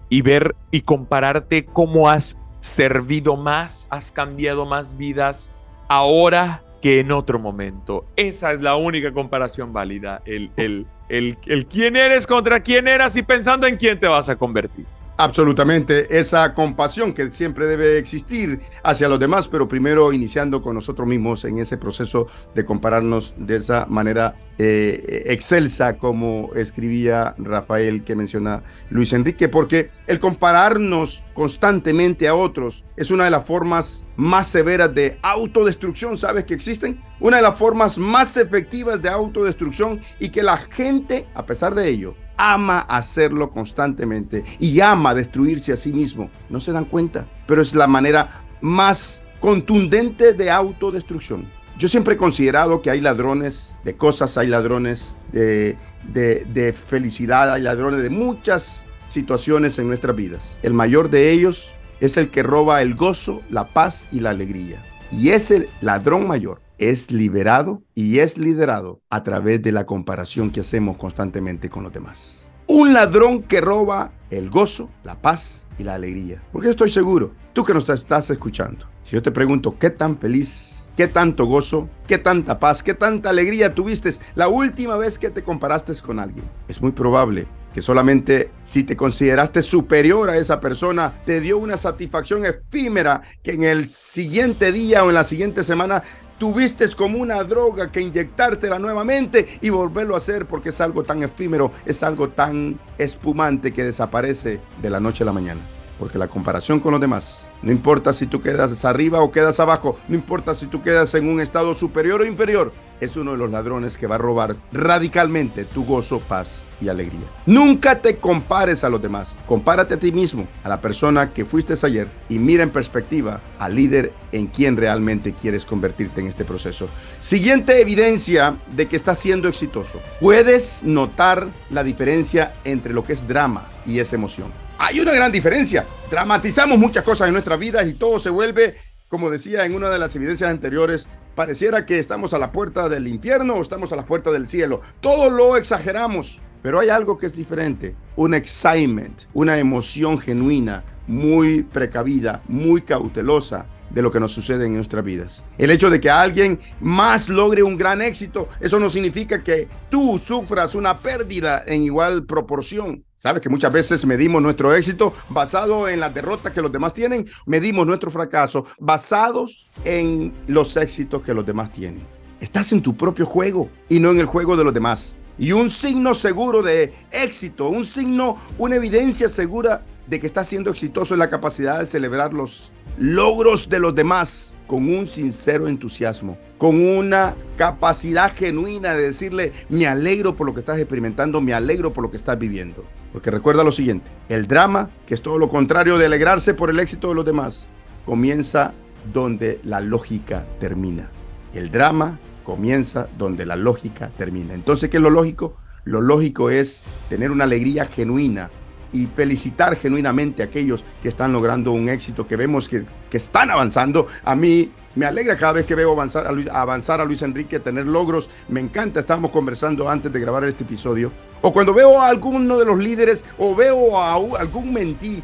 y ver y compararte cómo has servido más, has cambiado más vidas ahora que en otro momento. Esa es la única comparación válida. El, el, el, quién eres contra quién eras y pensando en quién te vas a convertir. Absolutamente, esa compasión que siempre debe existir hacia los demás, pero primero iniciando con nosotros mismos en ese proceso de compararnos de esa manera eh, excelsa como escribía Rafael que menciona Luis Enrique, porque el compararnos constantemente a otros es una de las formas más severas de autodestrucción, ¿sabes que existen? Una de las formas más efectivas de autodestrucción y que la gente, a pesar de ello, ama hacerlo constantemente y ama destruirse a sí mismo. No se dan cuenta, pero es la manera más contundente de autodestrucción. Yo siempre he considerado que hay ladrones de cosas, hay ladrones de, de, felicidad, hay ladrones de muchas situaciones en nuestras vidas. El mayor de ellos es el que roba el gozo, la paz y la alegría. Y ese ladrón mayor es liberado y es liderado a través de la comparación que hacemos constantemente con los demás. Un ladrón que roba el gozo, la paz y la alegría. Porque estoy seguro, tú que nos estás escuchando, si yo te pregunto qué tan feliz ¿Qué tanto gozo, qué tanta paz, qué tanta alegría tuviste la última vez que te comparaste con alguien? Es muy probable que solamente si te consideraste superior a esa persona, te dio una satisfacción efímera que en el siguiente día o en la siguiente semana tuviste como una droga que inyectártela nuevamente y volverlo a hacer porque es algo tan efímero, es algo tan espumante que desaparece de la noche a la mañana porque la comparación con los demás, no importa si tú quedas arriba o quedas abajo, no importa si tú quedas en un estado superior o inferior, es uno de los ladrones que va a robar radicalmente tu gozo, paz y alegría. Nunca te compares a los demás, compárate a ti mismo, a la persona que fuiste ayer y mira en perspectiva al líder en quien realmente quieres convertirte en este proceso. Siguiente evidencia de que estás siendo exitoso. Puedes notar la diferencia entre lo que es drama y es emoción. Hay una gran diferencia. Dramatizamos muchas cosas en nuestra vida y todo se vuelve, como decía en una de las evidencias anteriores, pareciera que estamos a la puerta del infierno o estamos a la puerta del cielo. Todo lo exageramos. Pero hay algo que es diferente, un excitement, una emoción genuina, muy precavida, muy cautelosa, de lo que nos sucede en nuestras vidas. El hecho de que alguien más logre un gran éxito, eso no significa que tú sufras una pérdida en igual proporción. Sabes que muchas veces medimos nuestro éxito basado en las derrotas que los demás tienen, medimos nuestro fracaso basados en los éxitos que los demás tienen. Estás en tu propio juego y no en el juego de los demás. Y un signo seguro de éxito, un signo, una evidencia segura de que estás siendo exitoso es la capacidad de celebrar los logros de los demás con un sincero entusiasmo, con una capacidad genuina de decirle, me alegro por lo que estás experimentando, me alegro por lo que estás viviendo. Porque recuerda lo siguiente, el drama, que es todo lo contrario de alegrarse por el éxito de los demás, comienza donde la lógica termina. El drama comienza donde la lógica termina. Entonces, ¿qué es lo lógico? Lo lógico es tener una alegría genuina y felicitar genuinamente a aquellos que están logrando un éxito, que vemos que, que están avanzando. A mí me alegra cada vez que veo avanzar a, Luis, avanzar a Luis Enrique, tener logros. Me encanta, estábamos conversando antes de grabar este episodio. O cuando veo a alguno de los líderes o veo a algún mentí,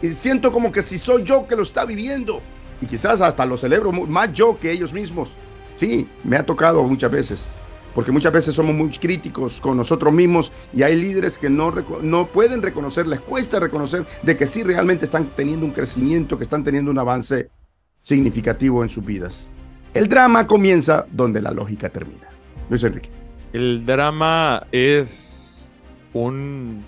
y siento como que si soy yo que lo está viviendo. Y quizás hasta lo celebro más yo que ellos mismos. Sí, me ha tocado muchas veces porque muchas veces somos muy críticos con nosotros mismos y hay líderes que no, no pueden reconocer, les cuesta reconocer de que sí realmente están teniendo un crecimiento, que están teniendo un avance significativo en sus vidas. El drama comienza donde la lógica termina. Luis Enrique. El drama es un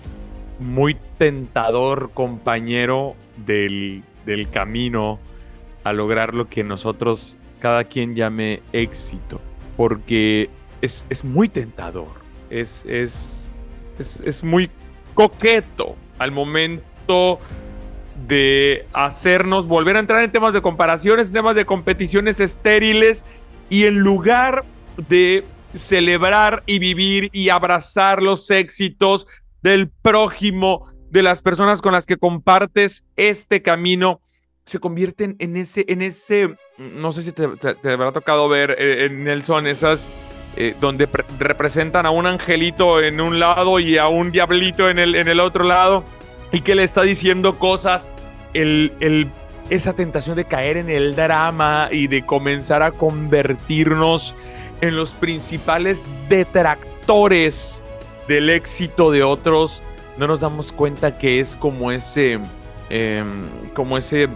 muy tentador compañero del, del camino a lograr lo que nosotros cada quien llame éxito. Porque es, muy tentador, es, es, es, muy coqueto al momento de hacernos volver a entrar en temas de comparaciones, en temas de competiciones estériles y en lugar de celebrar y vivir y abrazar los éxitos del prójimo, de las personas con las que compartes este camino, se convierten en ese, en ese, no sé si te, te habrá tocado ver, eh, Nelson, esas eh, donde representan a un angelito en un lado y a un diablito en el, en el otro lado, y que le está diciendo cosas, el, el, esa tentación de caer en el drama y de comenzar a convertirnos en los principales detractores del éxito de otros, no nos damos cuenta que es como ese, em, como ese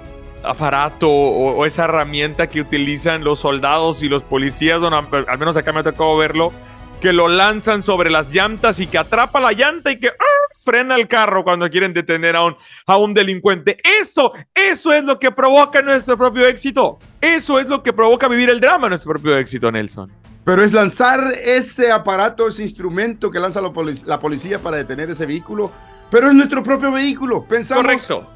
aparato o, esa herramienta que utilizan los soldados y los policías, al menos acá me ha tocado verlo, que lo lanzan sobre las llantas y que atrapa la llanta y que ¡ah! frena el carro cuando quieren detener a un, a un delincuente. Eso, eso es lo que provoca nuestro propio éxito. Eso es lo que provoca vivir el drama, nuestro propio éxito, Nelson. Pero es lanzar ese aparato, ese instrumento que lanza la, policía para detener ese vehículo. Pero es nuestro propio vehículo. Pensamos. Correcto.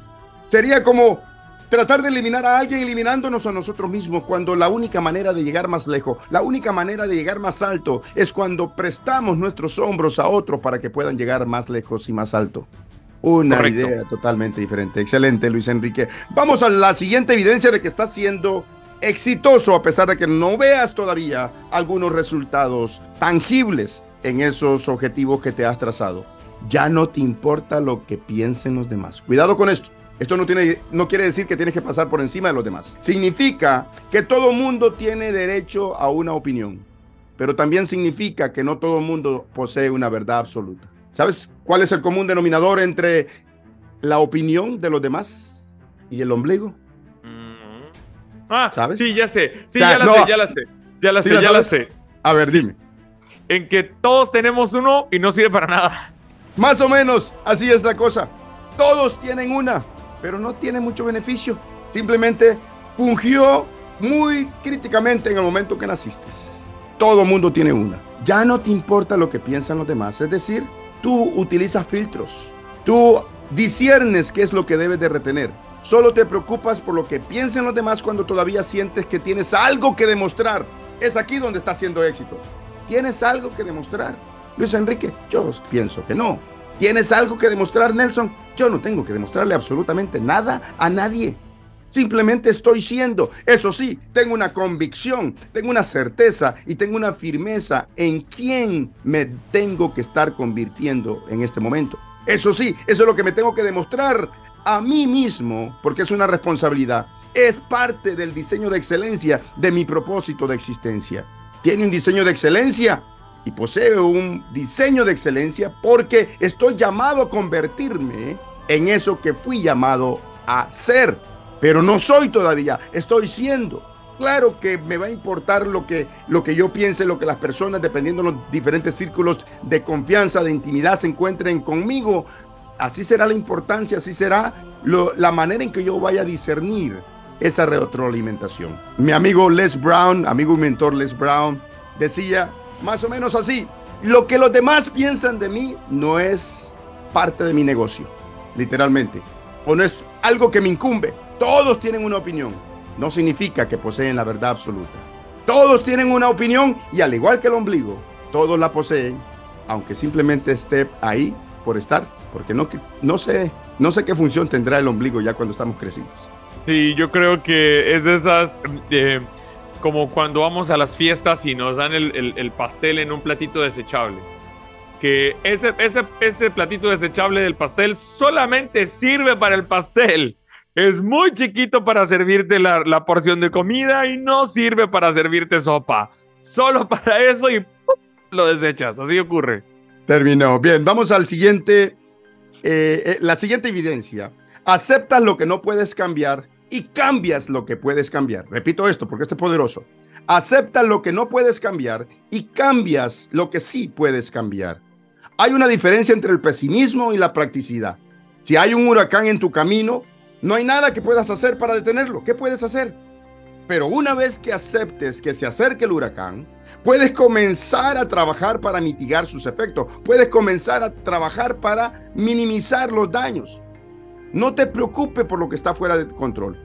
Sería como tratar de eliminar a alguien eliminándonos a nosotros mismos cuando la única manera de llegar más lejos, la única manera de llegar más alto es cuando prestamos nuestros hombros a otros para que puedan llegar más lejos y más alto. Una idea totalmente diferente. Excelente, Luis Enrique. Vamos a la siguiente evidencia de que está siendo exitoso a pesar de que no veas todavía algunos resultados tangibles en esos objetivos que te has trazado. Ya no te importa lo que piensen los demás. Cuidado con esto. Esto no, tiene, no quiere decir que tienes que pasar por encima de los demás. Significa que todo mundo tiene derecho a una opinión, pero también significa que no todo mundo posee una verdad absoluta. ¿Sabes cuál es el común denominador entre la opinión de los demás y el ombligo? Ah, ¿sabes? Sí, ya sé. Sí, ya, la sé, ya la sé. Ya la sé, ya la sé. A ver, dime. En que todos tenemos uno y no sirve para nada. Más o menos, así es la cosa. Todos tienen una, pero no tiene mucho beneficio. Simplemente fungió muy críticamente en el momento que naciste. Todo mundo tiene una. Ya no te importa lo que piensan los demás. Es decir, tú utilizas filtros. Tú disiernes qué es lo que debes de retener. Solo te preocupas por lo que piensen los demás cuando todavía sientes que tienes algo que demostrar. Es aquí donde está haciendo éxito. ¿Tienes algo que demostrar? Luis Enrique, yo pienso que no. ¿Tienes algo que demostrar, Nelson? Yo no tengo que demostrarle absolutamente nada a nadie. Simplemente estoy siendo. Eso sí, tengo una convicción, tengo una certeza y tengo una firmeza en quién me tengo que estar convirtiendo en este momento. Eso sí, eso es lo que me tengo que demostrar a mí mismo, porque es una responsabilidad, es parte del diseño de excelencia de mi propósito de existencia. Tiene un diseño de excelencia y posee un diseño de excelencia porque estoy llamado a convertirme en eso que fui llamado a ser. Pero no soy todavía, estoy siendo. Claro que me va a importar lo que, lo que yo piense, lo que las personas, dependiendo de los diferentes círculos de confianza, de intimidad, se encuentren conmigo, así será la importancia, así será la manera en que yo vaya a discernir esa retroalimentación. Mi amigo Les Brown, amigo y mentor Les Brown, decía más o menos así, lo que los demás piensan de mí no es parte de mi negocio, literalmente, o no es algo que me incumbe. Todos tienen una opinión, no significa que poseen la verdad absoluta. Todos tienen una opinión y al igual que el ombligo, todos la poseen, aunque simplemente esté ahí por estar porque no, no, sé, no sé qué función tendrá el ombligo ya cuando estamos crecidos. Sí, yo creo que es de esas, eh, como cuando vamos a las fiestas y nos dan el, pastel en un platito desechable. Que ese, ese, ese platito desechable del pastel solamente sirve para el pastel. Es muy chiquito para servirte la, la porción de comida y no sirve para servirte sopa. Solo para eso y lo desechas. Así ocurre. Terminó. Bien, vamos al siguiente eh, eh, la siguiente evidencia. Aceptas lo que no puedes cambiar y cambias lo que puedes cambiar. Repito esto porque esto es poderoso. Aceptas lo que no puedes cambiar y cambias lo que sí puedes cambiar. Hay una diferencia entre el pesimismo y la practicidad. Si hay un huracán en tu camino, no hay nada que puedas hacer para detenerlo. ¿Qué puedes hacer? Pero una vez que aceptes que se acerque el huracán, Puedes comenzar a trabajar para mitigar sus efectos. Puedes comenzar a trabajar para minimizar los daños. No te preocupes por lo que está fuera de control.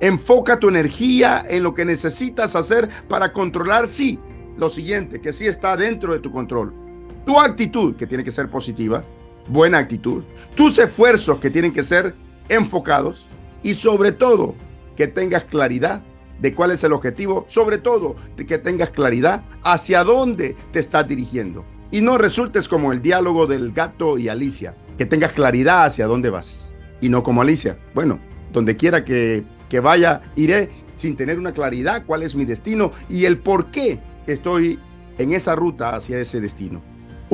Enfoca tu energía en lo que necesitas hacer para controlar, sí, lo siguiente, que sí está dentro de tu control. Tu actitud, que tiene que ser positiva, buena actitud. Tus esfuerzos, que tienen que ser enfocados. Y sobre todo, que tengas claridad de cuál es el objetivo, sobre todo que tengas claridad hacia dónde te estás dirigiendo. Y no resultes como el diálogo del gato y Alicia, que tengas claridad hacia dónde vas. Y no como Alicia. Bueno, donde quiera que, que vaya, iré sin tener una claridad cuál es mi destino y el por qué estoy en esa ruta hacia ese destino.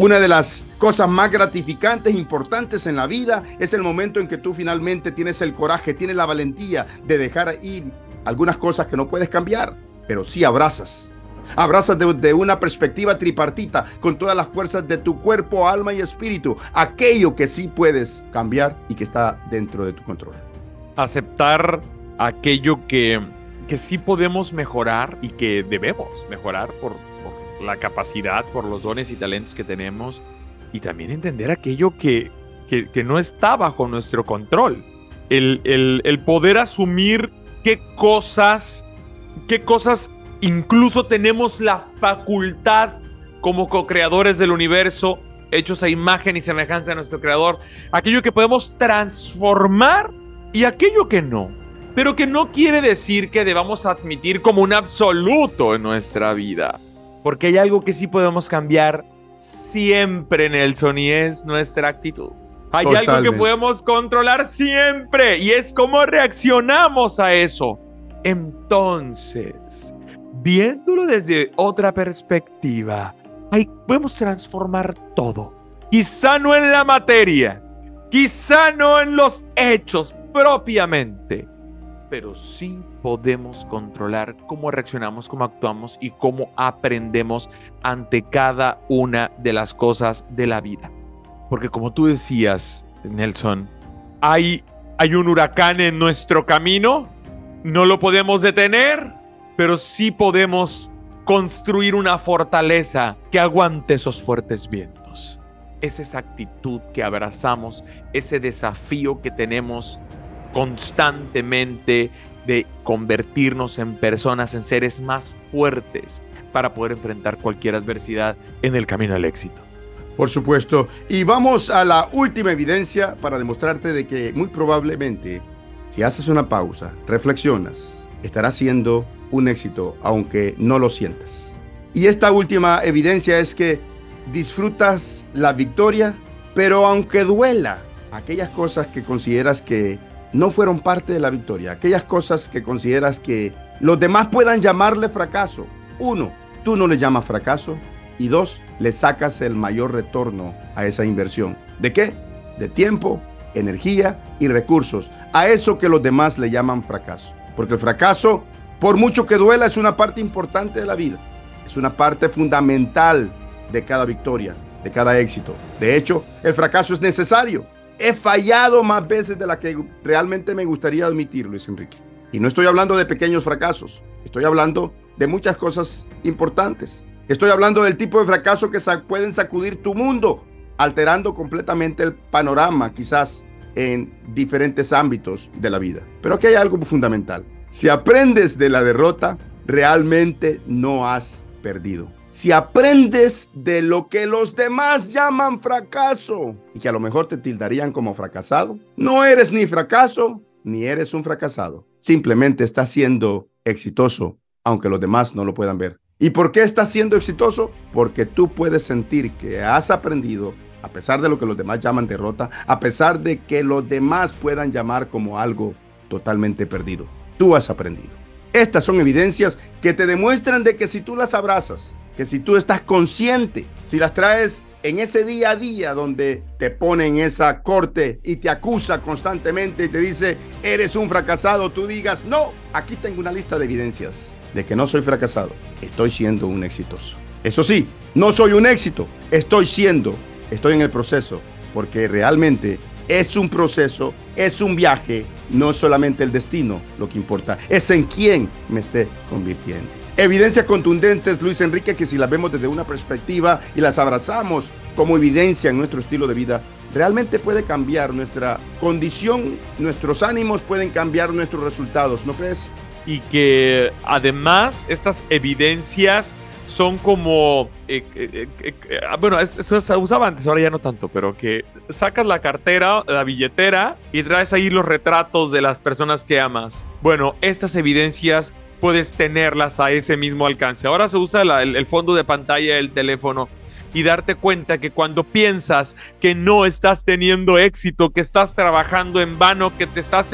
Una de las cosas más gratificantes, importantes en la vida, es el momento en que tú finalmente tienes el coraje, tienes la valentía de dejar ir algunas cosas que no puedes cambiar, pero sí abrazas. Abrazas de, una perspectiva tripartita con todas las fuerzas de tu cuerpo, alma y espíritu, aquello que sí puedes cambiar y que está dentro de tu control. Aceptar aquello que, que sí podemos mejorar y que debemos mejorar por, la capacidad, por los dones y talentos que tenemos y también entender aquello que, que, no está bajo nuestro control. El, el, poder asumir qué cosas, qué cosas incluso tenemos la facultad como co-creadores del universo, hechos a imagen y semejanza de nuestro creador, aquello que podemos transformar y aquello que no. Pero que no quiere decir que debamos admitir como un absoluto en nuestra vida. Porque hay algo que sí podemos cambiar siempre, Nelson, y es nuestra actitud. Hay algo que podemos controlar siempre y es cómo reaccionamos a eso. Entonces, viéndolo desde otra perspectiva, ahí podemos transformar todo. Quizá no en la materia, quizá no en los hechos propiamente, pero sí podemos controlar cómo reaccionamos, cómo actuamos y cómo aprendemos ante cada una de las cosas de la vida. Porque como tú decías, Nelson, hay, hay un huracán en nuestro camino, no lo podemos detener, pero sí podemos construir una fortaleza que aguante esos fuertes vientos. Es esa actitud que abrazamos, ese desafío que tenemos constantemente de convertirnos en personas, en seres más fuertes para poder enfrentar cualquier adversidad en el camino al éxito. Por supuesto. Y vamos a la última evidencia para demostrarte de que muy probablemente si haces una pausa, reflexionas, estará siendo un éxito aunque no lo sientas. Y esta última evidencia es que disfrutas la victoria, pero aunque duela aquellas cosas que consideras que no fueron parte de la victoria, aquellas cosas que consideras que los demás puedan llamarle fracaso. Uno, tú no le llamas fracaso. Y dos, le sacas el mayor retorno a esa inversión. ¿De qué? De tiempo, energía y recursos. A eso que los demás le llaman fracaso. Porque el fracaso, por mucho que duela, es una parte importante de la vida. Es una parte fundamental de cada victoria, de cada éxito. De hecho, el fracaso es necesario He fallado más veces de la que realmente me gustaría admitir, Luis Enrique. Y no estoy hablando de pequeños fracasos, estoy hablando de muchas cosas importantes. Estoy hablando del tipo de fracaso que pueden sacudir tu mundo, alterando completamente el panorama, quizás en diferentes ámbitos de la vida. Pero aquí hay algo fundamental. Si aprendes de la derrota, realmente no has perdido si aprendes de lo que los demás llaman fracaso y que a lo mejor te tildarían como fracasado, no eres ni fracaso ni eres un fracasado. Simplemente estás siendo exitoso, aunque los demás no lo puedan ver. ¿Y por qué estás siendo exitoso? Porque tú puedes sentir que has aprendido, a pesar de lo que los demás llaman derrota, a pesar de que los demás puedan llamar como algo totalmente perdido. Tú has aprendido. Estas son evidencias que te demuestran de que si tú las abrazas, que si tú estás consciente, si las traes en ese día a día donde te ponen esa corte y te acusa constantemente y te dice, eres un fracasado, tú digas, no, aquí tengo una lista de evidencias de que no soy fracasado, estoy siendo un exitoso. Eso sí, no soy un éxito, estoy siendo, estoy en el proceso, porque realmente es un proceso, es un viaje, no solamente el destino lo que importa, es en quién me esté convirtiendo. Evidencias contundentes, Luis Enrique, que si las vemos desde una perspectiva y las abrazamos como evidencia en nuestro estilo de vida, realmente puede cambiar nuestra condición, nuestros ánimos pueden cambiar nuestros resultados, ¿no crees? Y que además estas evidencias son como, eh, eh, eh, bueno, eso se usaba antes, ahora ya no tanto, pero que sacas la cartera, la billetera y traes ahí los retratos de las personas que amas. Bueno, estas evidencias puedes tenerlas a ese mismo alcance. Ahora se usa el, fondo de pantalla del teléfono y darte cuenta que cuando piensas que no estás teniendo éxito, que estás trabajando en vano, que te estás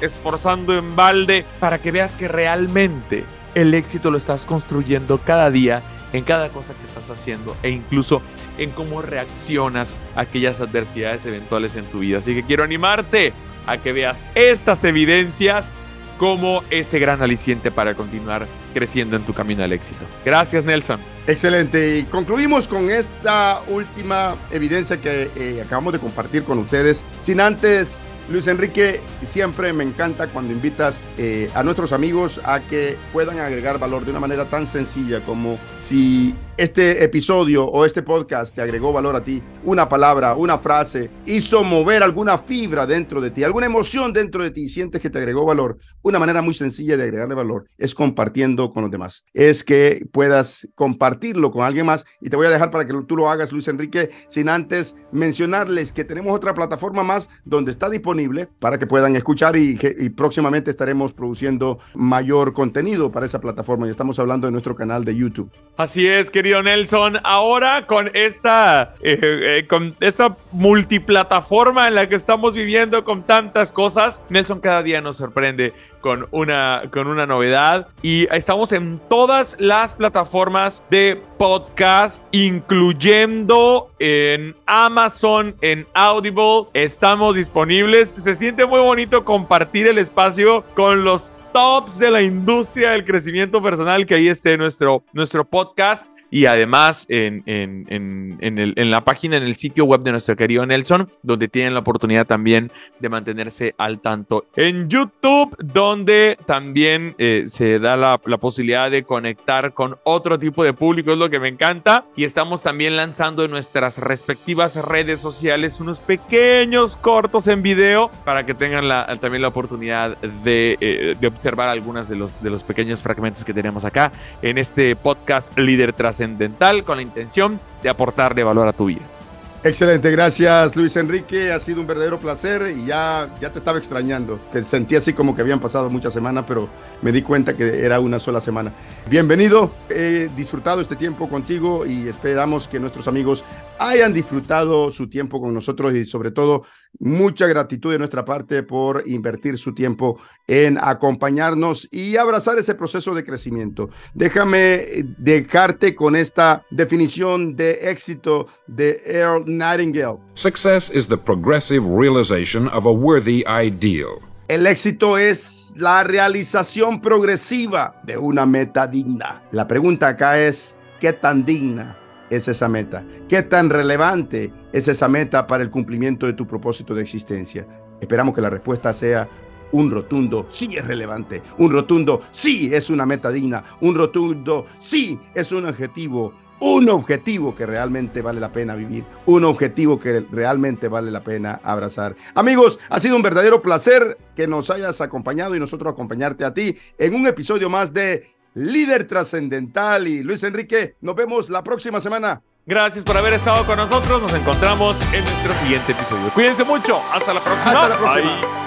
esforzando en balde, para que veas que realmente el éxito lo estás construyendo cada día en cada cosa que estás haciendo e incluso en cómo reaccionas a aquellas adversidades eventuales en tu vida. Así que quiero animarte a que veas estas evidencias como ese gran aliciente para continuar creciendo en tu camino al éxito. Gracias, Nelson. Excelente. Y concluimos con esta última evidencia que eh, acabamos de compartir con ustedes, sin antes Luis Enrique, siempre me encanta cuando invitas eh, a nuestros amigos a que puedan agregar valor de una manera tan sencilla como si este episodio o este podcast te agregó valor a ti, una palabra, una frase, hizo mover alguna fibra dentro de ti, alguna emoción dentro de ti sientes que te agregó valor, una manera muy sencilla de agregarle valor es compartiendo con los demás. Es que puedas compartirlo con alguien más y te voy a dejar para que tú lo hagas, Luis Enrique, sin antes mencionarles que tenemos otra plataforma más donde está disponible para que puedan escuchar y, y próximamente estaremos produciendo mayor contenido para esa plataforma y estamos hablando de nuestro canal de YouTube. Así es, querido Nelson. Ahora con esta, eh, eh, con esta multiplataforma en la que estamos viviendo con tantas cosas, Nelson cada día nos sorprende con una, con una novedad y estamos en todas las plataformas de podcast, incluyendo en Amazon, en Audible. Estamos disponibles. Se siente muy bonito compartir el espacio con los tops de la industria del crecimiento personal que ahí esté nuestro, nuestro podcast y además en, en, en, el, en, la página, en el sitio web de nuestro querido Nelson, donde tienen la oportunidad también de mantenerse al tanto. En YouTube, donde también eh, se da la, la, posibilidad de conectar con otro tipo de público, es lo que me encanta. Y estamos también lanzando en nuestras respectivas redes sociales unos pequeños cortos en video para que tengan la, también la oportunidad de, eh, de observar algunos de los, de los pequeños fragmentos que tenemos acá en este podcast Líder Tras con la intención de aportarle valor a tu vida. Excelente, gracias Luis Enrique, ha sido un verdadero placer y ya, ya te estaba extrañando, te sentí así como que habían pasado muchas semanas, pero me di cuenta que era una sola semana. Bienvenido, he disfrutado este tiempo contigo y esperamos que nuestros amigos hayan disfrutado su tiempo con nosotros y sobre todo mucha gratitud de nuestra parte por invertir su tiempo en acompañarnos y abrazar ese proceso de crecimiento. Déjame dejarte con esta definición de éxito de Earl Nightingale. Success is the progressive realization of a worthy ideal. El éxito es la realización progresiva de una meta digna. La pregunta acá es, ¿qué tan digna es esa meta? ¿Qué tan relevante es esa meta para el cumplimiento de tu propósito de existencia? Esperamos que la respuesta sea un rotundo sí es relevante, un rotundo sí es una meta digna, un rotundo sí es un objetivo un objetivo que realmente vale la pena vivir, un objetivo que realmente vale la pena abrazar. Amigos, ha sido un verdadero placer que nos hayas acompañado y nosotros acompañarte a ti en un episodio más de líder trascendental. Y Luis Enrique, nos vemos la próxima semana. Gracias por haber estado con nosotros. Nos encontramos en nuestro siguiente episodio. Cuídense mucho. Hasta la próxima. Hasta la próxima.